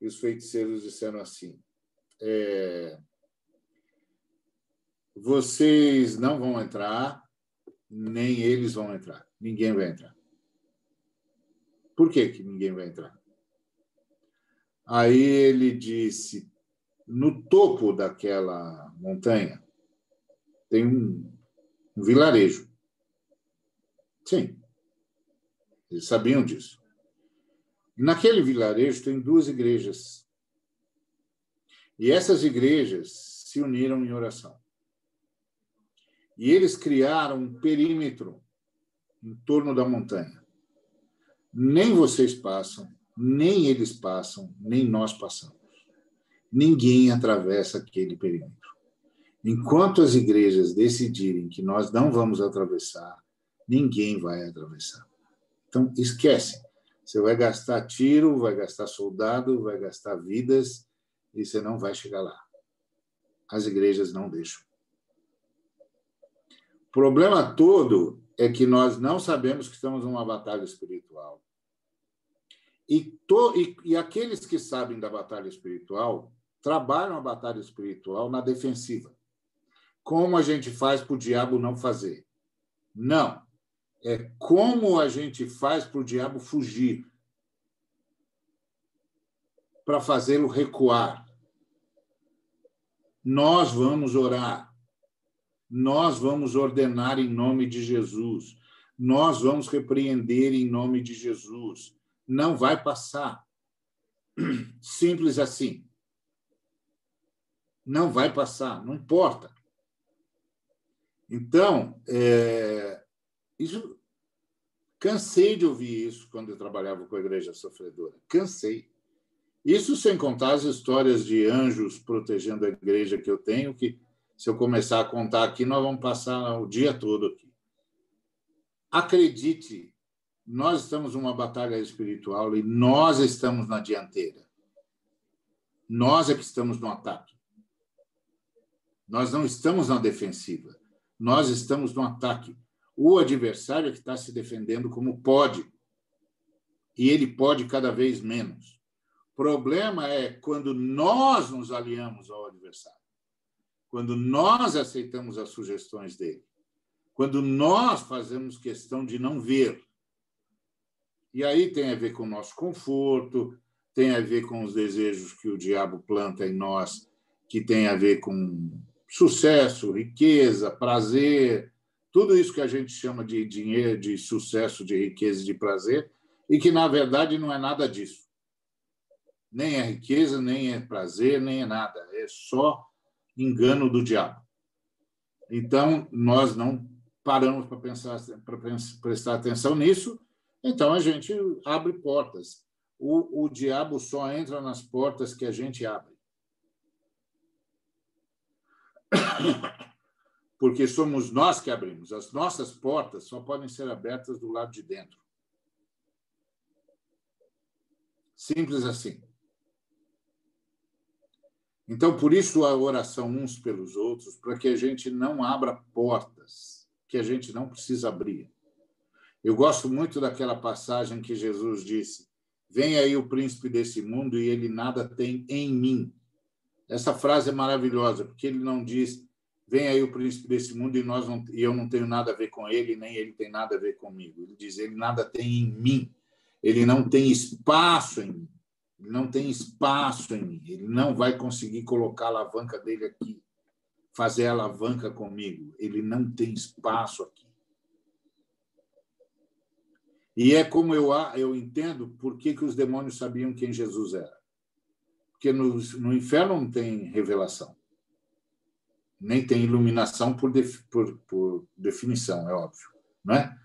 e os feiticeiros disseram assim: é, vocês não vão entrar, nem eles vão entrar. Ninguém vai entrar. Por que, que ninguém vai entrar? Aí ele disse: no topo daquela montanha tem um, um vilarejo. Sim, eles sabiam disso. Naquele vilarejo tem duas igrejas. E essas igrejas se uniram em oração. E eles criaram um perímetro em torno da montanha. Nem vocês passam, nem eles passam, nem nós passamos. Ninguém atravessa aquele perímetro. Enquanto as igrejas decidirem que nós não vamos atravessar, ninguém vai atravessar. Então, esquece. Você vai gastar tiro, vai gastar soldado, vai gastar vidas e você não vai chegar lá. As igrejas não deixam. O problema todo é que nós não sabemos que estamos numa batalha espiritual. E, to, e, e aqueles que sabem da batalha espiritual trabalham a batalha espiritual na defensiva. Como a gente faz para o diabo não fazer? Não é como a gente faz para o diabo fugir, para fazê-lo recuar. Nós vamos orar, nós vamos ordenar em nome de Jesus, nós vamos repreender em nome de Jesus. Não vai passar. Simples assim. Não vai passar, não importa. Então, é, isso, cansei de ouvir isso quando eu trabalhava com a igreja sofredora. Cansei. Isso sem contar as histórias de anjos protegendo a igreja que eu tenho, que se eu começar a contar aqui, nós vamos passar o dia todo aqui. Acredite, nós estamos numa batalha espiritual e nós estamos na dianteira. Nós é que estamos no ataque. Nós não estamos na defensiva. Nós estamos no ataque o adversário é que está se defendendo como pode. E ele pode cada vez menos. O problema é quando nós nos aliamos ao adversário, quando nós aceitamos as sugestões dele, quando nós fazemos questão de não ver. E aí tem a ver com o nosso conforto, tem a ver com os desejos que o diabo planta em nós, que tem a ver com sucesso, riqueza, prazer, tudo isso que a gente chama de dinheiro, de sucesso, de riqueza, de prazer, e que, na verdade, não é nada disso. Nem é riqueza, nem é prazer, nem é nada. É só engano do diabo. Então, nós não paramos para pensar, para prestar atenção nisso, então a gente abre portas. O, o diabo só entra nas portas que a gente abre. porque somos nós que abrimos. As nossas portas só podem ser abertas do lado de dentro. Simples assim. Então, por isso a oração uns pelos outros, para que a gente não abra portas que a gente não precisa abrir. Eu gosto muito daquela passagem que Jesus disse: Vem aí o príncipe desse mundo e ele nada tem em mim. Essa frase é maravilhosa, porque ele não diz vem aí o príncipe desse mundo e nós não, e eu não tenho nada a ver com ele, nem ele tem nada a ver comigo. Ele diz, ele nada tem em mim. Ele não tem espaço em mim. Ele não tem espaço em mim. Ele não vai conseguir colocar a alavanca dele aqui. fazer alavanca comigo. Ele não tem espaço aqui. E é como eu, eu entendo por que, que os demônios sabiam quem Jesus era. Porque no, no inferno não tem revelação. Nem tem iluminação por, def, por, por definição, é óbvio. Não é?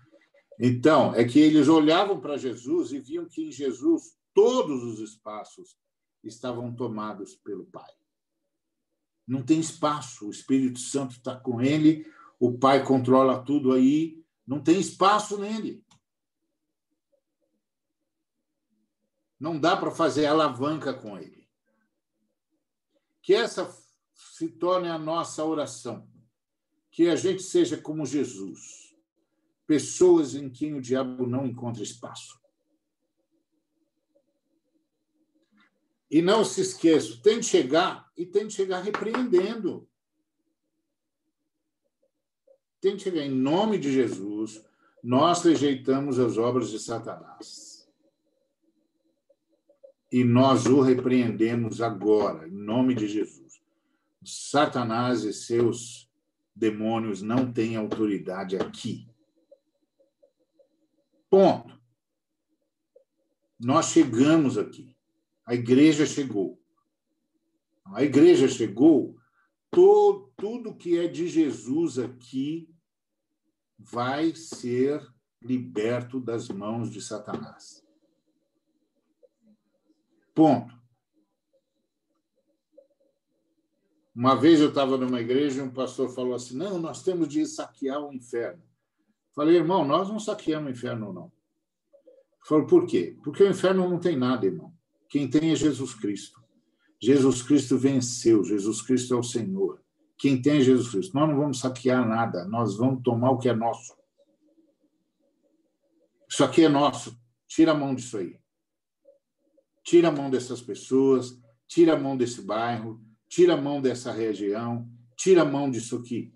Então, é que eles olhavam para Jesus e viam que em Jesus todos os espaços estavam tomados pelo Pai. Não tem espaço, o Espírito Santo está com ele, o Pai controla tudo aí, não tem espaço nele. Não dá para fazer alavanca com ele. Que essa se torne a nossa oração. Que a gente seja como Jesus, pessoas em quem o diabo não encontra espaço. E não se esqueça, tem de chegar e tem de chegar repreendendo. Tem de chegar em nome de Jesus, nós rejeitamos as obras de Satanás e nós o repreendemos agora, em nome de Jesus. Satanás e seus demônios não têm autoridade aqui. Ponto. Nós chegamos aqui. A igreja chegou. A igreja chegou, todo, tudo que é de Jesus aqui vai ser liberto das mãos de Satanás. Ponto. Uma vez eu estava numa igreja e um pastor falou assim: não, nós temos de saquear o inferno. Falei, irmão, nós não saqueamos o inferno, não. Falou, por quê? Porque o inferno não tem nada, irmão. Quem tem é Jesus Cristo. Jesus Cristo venceu, Jesus Cristo é o Senhor. Quem tem é Jesus Cristo. Nós não vamos saquear nada, nós vamos tomar o que é nosso. Isso aqui é nosso. Tira a mão disso aí tira a mão dessas pessoas, tira a mão desse bairro, tira a mão dessa região, tira a mão disso aqui.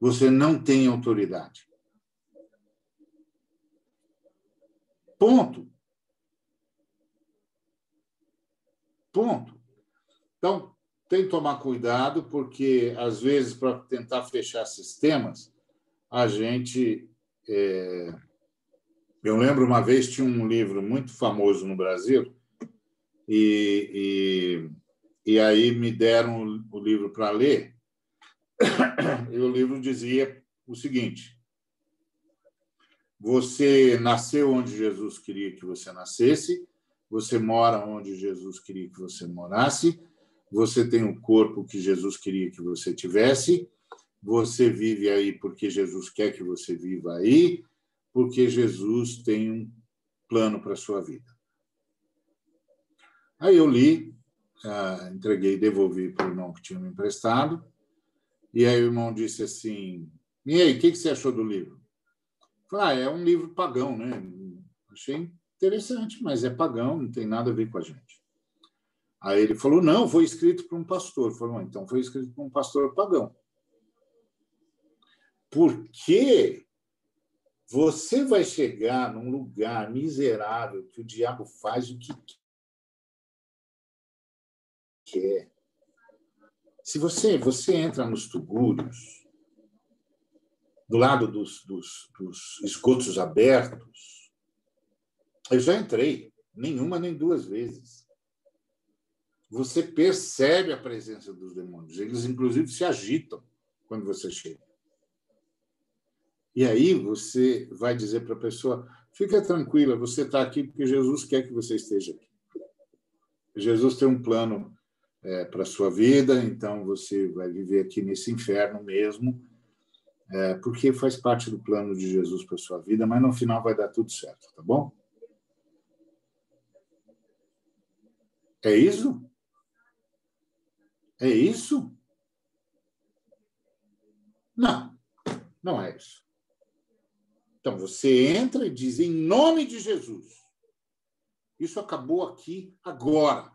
Você não tem autoridade. Ponto. Ponto. Então, tem que tomar cuidado, porque, às vezes, para tentar fechar sistemas, a gente é, eu lembro uma vez tinha um livro muito famoso no Brasil e, e, e aí me deram o livro para ler e o livro dizia o seguinte: você nasceu onde Jesus queria que você nascesse, você mora onde Jesus queria que você morasse, você tem o corpo que Jesus queria que você tivesse, você vive aí porque Jesus quer que você viva aí, porque Jesus tem um plano para a sua vida. Aí eu li, uh, entreguei, devolvi para o irmão que tinha me emprestado, e aí o irmão disse assim: E aí, o que, que você achou do livro? falei, ah, é um livro pagão, né? Achei interessante, mas é pagão, não tem nada a ver com a gente. Aí ele falou: não, foi escrito por um pastor. Eu falei, então foi escrito por um pastor pagão. Por quê? Você vai chegar num lugar miserável que o diabo faz o que quer. Se você, você entra nos tugúrios, do lado dos, dos, dos esgotos abertos, eu já entrei, nenhuma nem duas vezes. Você percebe a presença dos demônios. Eles, inclusive, se agitam quando você chega. E aí você vai dizer para a pessoa: fica tranquila, você está aqui porque Jesus quer que você esteja aqui. Jesus tem um plano é, para sua vida, então você vai viver aqui nesse inferno mesmo, é, porque faz parte do plano de Jesus para sua vida, mas no final vai dar tudo certo, tá bom? É isso? É isso? Não, não é isso. Então, você entra e diz, em nome de Jesus. Isso acabou aqui agora.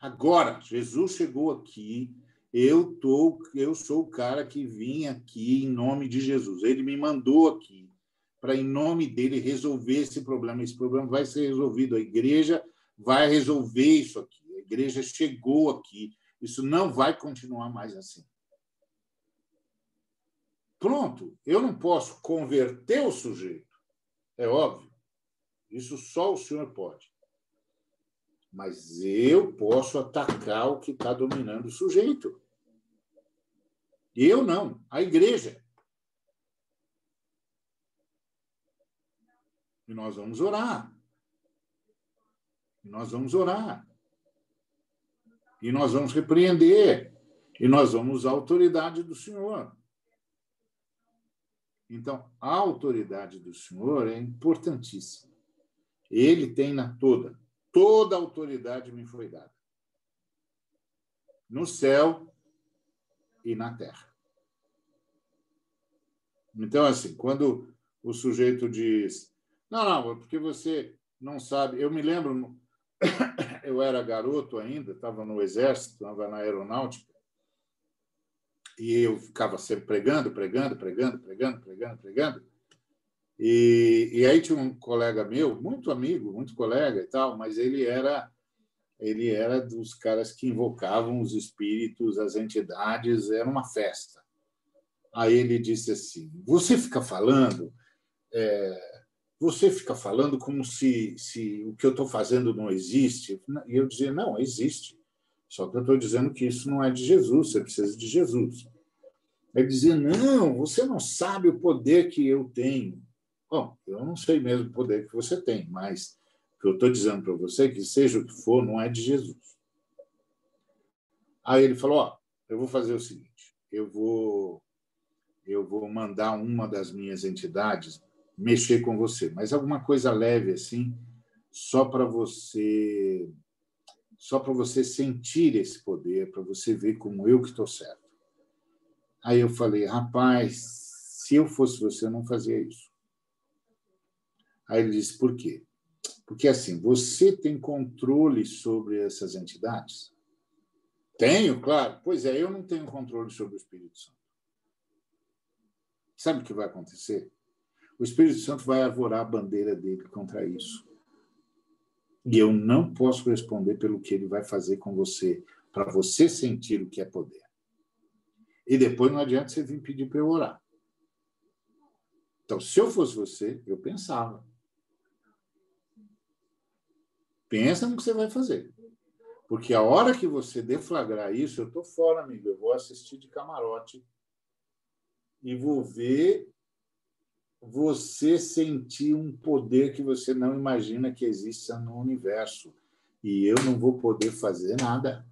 Agora, Jesus chegou aqui. Eu tô, eu sou o cara que vim aqui em nome de Jesus. Ele me mandou aqui para, em nome dele, resolver esse problema. Esse problema vai ser resolvido. A igreja vai resolver isso aqui. A igreja chegou aqui. Isso não vai continuar mais assim. Pronto, eu não posso converter o sujeito, é óbvio. Isso só o senhor pode. Mas eu posso atacar o que está dominando o sujeito. Eu não, a igreja. E nós vamos orar. E nós vamos orar. E nós vamos repreender. E nós vamos usar a autoridade do Senhor. Então, a autoridade do Senhor é importantíssima. Ele tem na toda. Toda a autoridade me foi dada. No céu e na terra. Então, assim, quando o sujeito diz: Não, não, porque você não sabe. Eu me lembro, eu era garoto ainda, estava no exército, estava na aeronáutica, e eu ficava sempre pregando, pregando, pregando, pregando, pregando, pregando. E, e aí tinha um colega meu, muito amigo, muito colega e tal, mas ele era ele era dos caras que invocavam os espíritos, as entidades, era uma festa. Aí ele disse assim: Você fica falando, é, você fica falando como se, se o que eu estou fazendo não existe. E eu dizia: Não, existe. Só que eu estou dizendo que isso não é de Jesus, você precisa de Jesus. Ele dizia: Não, você não sabe o poder que eu tenho. Bom, eu não sei mesmo o poder que você tem, mas o que eu estou dizendo para você é que, seja o que for, não é de Jesus. Aí ele falou: Ó, eu vou fazer o seguinte, eu vou, eu vou mandar uma das minhas entidades mexer com você, mas alguma coisa leve assim, só para você só para você sentir esse poder, para você ver como eu que estou certo. Aí eu falei, rapaz, se eu fosse você, eu não fazia isso. Aí ele disse, por quê? Porque assim, você tem controle sobre essas entidades? Tenho, claro. Pois é, eu não tenho controle sobre o Espírito Santo. Sabe o que vai acontecer? O Espírito Santo vai arvorar a bandeira dele contra isso. E eu não posso responder pelo que ele vai fazer com você, para você sentir o que é poder. E depois não adianta você vir pedir para eu orar. Então, se eu fosse você, eu pensava. Pensa no que você vai fazer. Porque a hora que você deflagrar isso, eu estou fora, amigo. Eu vou assistir de camarote e vou ver você sentir um poder que você não imagina que exista no universo. E eu não vou poder fazer nada.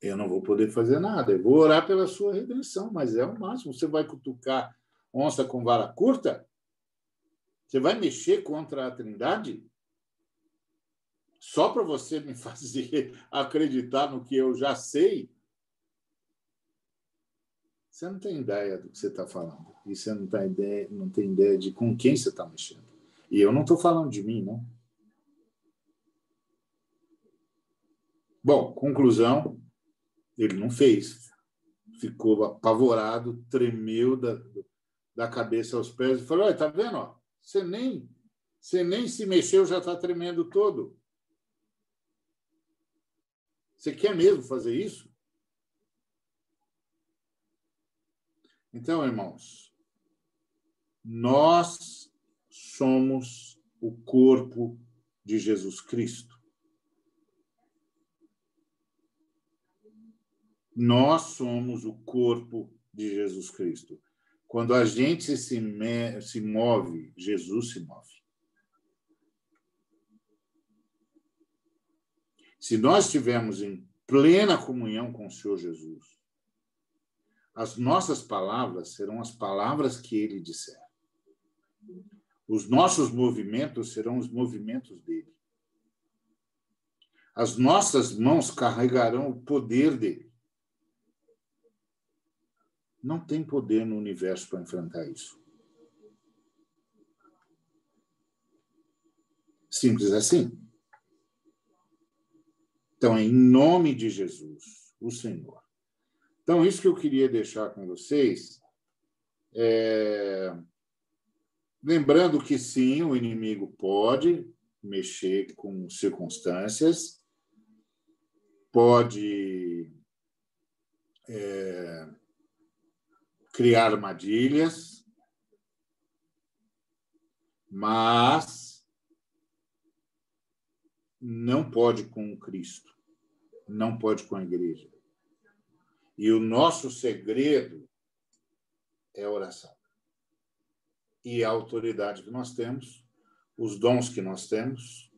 Eu não vou poder fazer nada. Eu vou orar pela sua redenção, mas é o máximo. Você vai cutucar onça com vara curta? Você vai mexer contra a Trindade? Só para você me fazer acreditar no que eu já sei? Você não tem ideia do que você está falando. E você não, tá ideia, não tem ideia de com quem você está mexendo. E eu não estou falando de mim, não. Bom, conclusão: ele não fez. Ficou apavorado, tremeu da, da cabeça aos pés e falou: Olha, tá vendo? Ó, você, nem, você nem se mexeu, já está tremendo todo. Você quer mesmo fazer isso? Então, irmãos, nós somos o corpo de Jesus Cristo. Nós somos o corpo de Jesus Cristo. Quando a gente se, me, se move, Jesus se move. Se nós estivermos em plena comunhão com o Senhor Jesus, as nossas palavras serão as palavras que ele disser. Os nossos movimentos serão os movimentos dele. As nossas mãos carregarão o poder dele. Não tem poder no universo para enfrentar isso. Simples assim. Então, em nome de Jesus, o Senhor, então, isso que eu queria deixar com vocês. É... Lembrando que sim, o inimigo pode mexer com circunstâncias, pode é, criar armadilhas, mas não pode com Cristo, não pode com a igreja. E o nosso segredo é a oração. E a autoridade que nós temos, os dons que nós temos.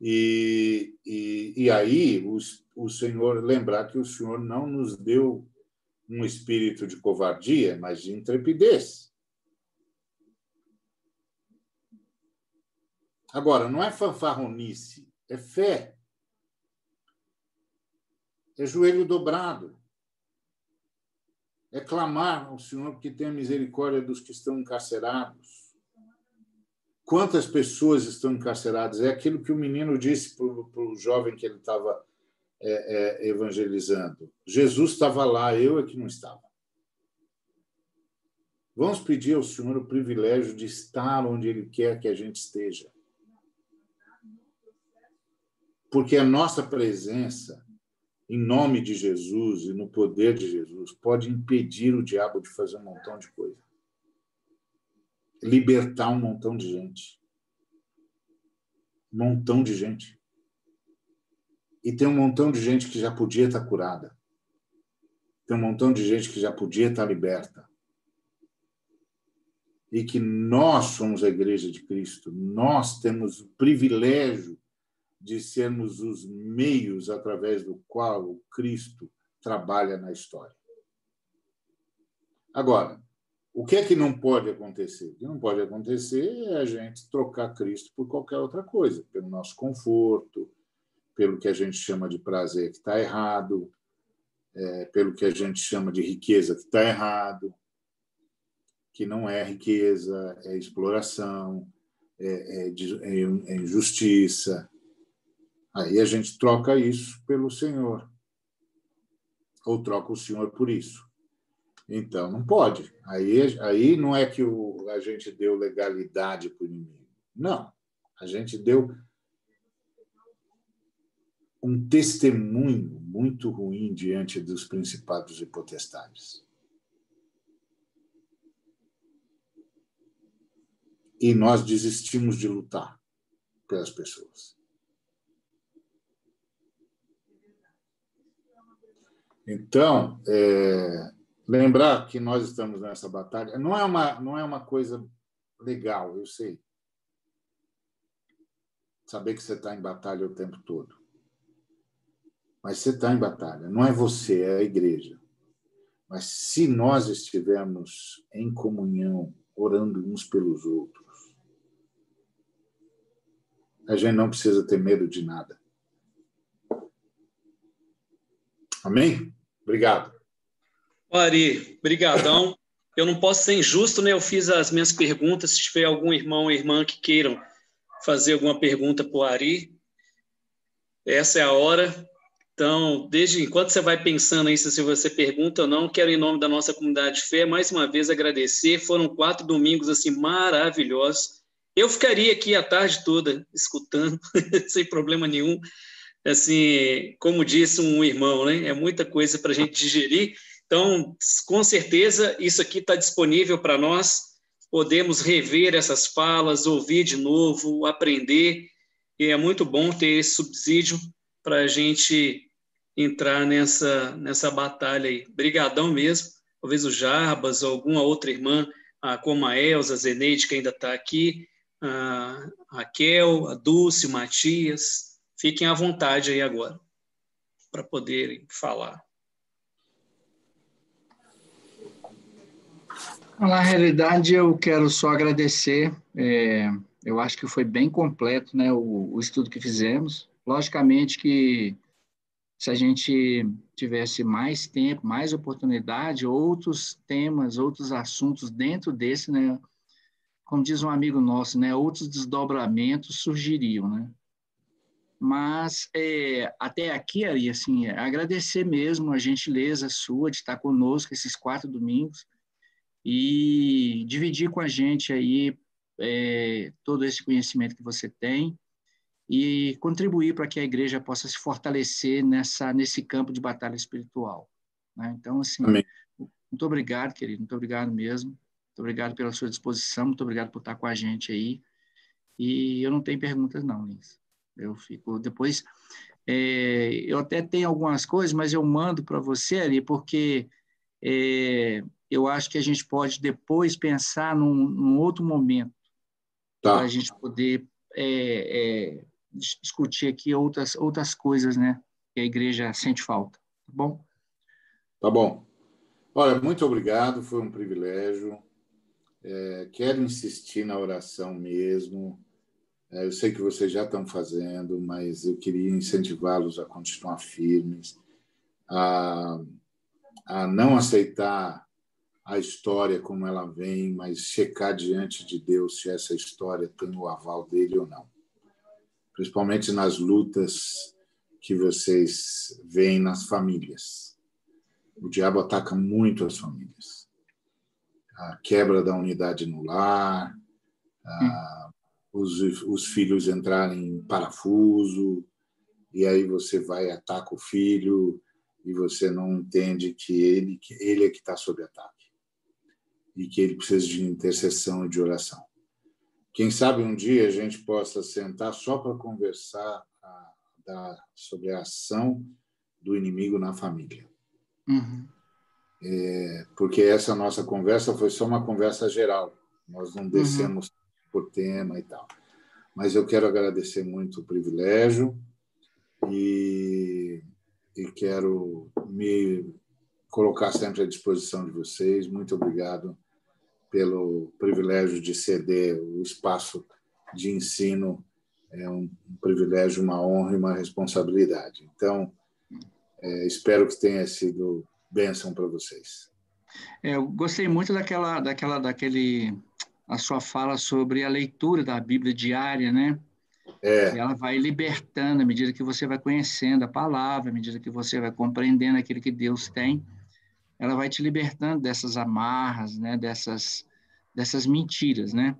E, e, e aí, o, o Senhor, lembrar que o Senhor não nos deu um espírito de covardia, mas de intrepidez. Agora, não é fanfarronice, é fé. É joelho dobrado. É clamar ao Senhor que tenha misericórdia dos que estão encarcerados. Quantas pessoas estão encarceradas? É aquilo que o menino disse para o jovem que ele estava é, é, evangelizando. Jesus estava lá, eu é que não estava. Vamos pedir ao Senhor o privilégio de estar onde Ele quer que a gente esteja. Porque a nossa presença, em nome de Jesus e no poder de Jesus, pode impedir o diabo de fazer um montão de coisa. Libertar um montão de gente. Um montão de gente. E tem um montão de gente que já podia estar curada. Tem um montão de gente que já podia estar liberta. E que nós somos a Igreja de Cristo, nós temos o privilégio de sermos os meios através do qual o Cristo trabalha na história. Agora, o que é que não pode acontecer? O que não pode acontecer é a gente trocar Cristo por qualquer outra coisa, pelo nosso conforto, pelo que a gente chama de prazer que está errado, é, pelo que a gente chama de riqueza que está errado, que não é riqueza, é exploração, é, é, é, é injustiça. Aí a gente troca isso pelo Senhor, ou troca o Senhor por isso. Então, não pode. Aí, aí não é que o, a gente deu legalidade para o inimigo. Não. A gente deu um testemunho muito ruim diante dos principados e potestades. E nós desistimos de lutar pelas pessoas. Então, é, lembrar que nós estamos nessa batalha não é uma não é uma coisa legal, eu sei. Saber que você está em batalha o tempo todo. Mas você está em batalha. Não é você, é a igreja. Mas se nós estivermos em comunhão, orando uns pelos outros, a gente não precisa ter medo de nada. Amém? Obrigado. Ari, brigadão. Eu não posso ser injusto, né? Eu fiz as minhas perguntas. Se tiver algum irmão ou irmã que queiram fazer alguma pergunta para o Ari, essa é a hora. Então, desde enquanto você vai pensando aí se você pergunta ou não, quero em nome da nossa comunidade de fé mais uma vez agradecer. Foram quatro domingos assim maravilhosos. Eu ficaria aqui a tarde toda escutando, sem problema nenhum. Assim, como disse um irmão, né? É muita coisa para a gente digerir. Então, com certeza, isso aqui está disponível para nós. Podemos rever essas falas, ouvir de novo, aprender. E é muito bom ter esse subsídio para a gente entrar nessa, nessa batalha aí. Brigadão mesmo. Talvez o Jarbas ou alguma outra irmã, como a Elza, a Zeneide, que ainda está aqui, a Raquel, a Dulce, o Matias. Fiquem à vontade aí agora para poderem falar. Na realidade, eu quero só agradecer. É, eu acho que foi bem completo né, o, o estudo que fizemos. Logicamente que se a gente tivesse mais tempo, mais oportunidade, outros temas, outros assuntos dentro desse, né, como diz um amigo nosso, né, outros desdobramentos surgiriam, né? Mas é, até aqui, Ari, assim, é agradecer mesmo a gentileza sua de estar conosco esses quatro domingos e dividir com a gente aí é, todo esse conhecimento que você tem e contribuir para que a igreja possa se fortalecer nessa nesse campo de batalha espiritual. Né? Então, assim, Amém. muito obrigado, querido, muito obrigado mesmo. Muito obrigado pela sua disposição, muito obrigado por estar com a gente aí. E eu não tenho perguntas, não, Lins. Eu fico. Depois, é, eu até tenho algumas coisas, mas eu mando para você ali, porque é, eu acho que a gente pode depois pensar num, num outro momento tá. para a gente poder é, é, discutir aqui outras outras coisas, né? Que a igreja sente falta. Tá bom? Tá bom. Olha, muito obrigado. Foi um privilégio. É, quero insistir na oração mesmo. É, eu sei que vocês já estão fazendo, mas eu queria incentivá-los a continuar firmes, a, a não aceitar a história como ela vem, mas checar diante de Deus se essa história tem o aval dele ou não. Principalmente nas lutas que vocês veem nas famílias. O diabo ataca muito as famílias. A quebra da unidade no lar, a, os, os filhos entrarem em parafuso, e aí você vai ataca o filho e você não entende que ele, que ele é que está sob ataque e que ele precisa de intercessão e de oração. Quem sabe um dia a gente possa sentar só para conversar a, da, sobre a ação do inimigo na família. Uhum. É, porque essa nossa conversa foi só uma conversa geral. Nós não descemos uhum. por tema e tal. Mas eu quero agradecer muito o privilégio e, e quero me colocar sempre à disposição de vocês. Muito obrigado pelo privilégio de ceder o espaço de ensino. É um, privilégio, uma honra e uma responsabilidade. Então, é, espero que tenha sido bênção para vocês. É, eu gostei muito daquela, daquela, daquele, a sua fala sobre a leitura da Bíblia diária, né? É. Ela vai libertando à medida que você vai conhecendo a palavra, à medida que você vai compreendendo aquilo que Deus tem ela vai te libertando dessas amarras, né, dessas, dessas mentiras, né?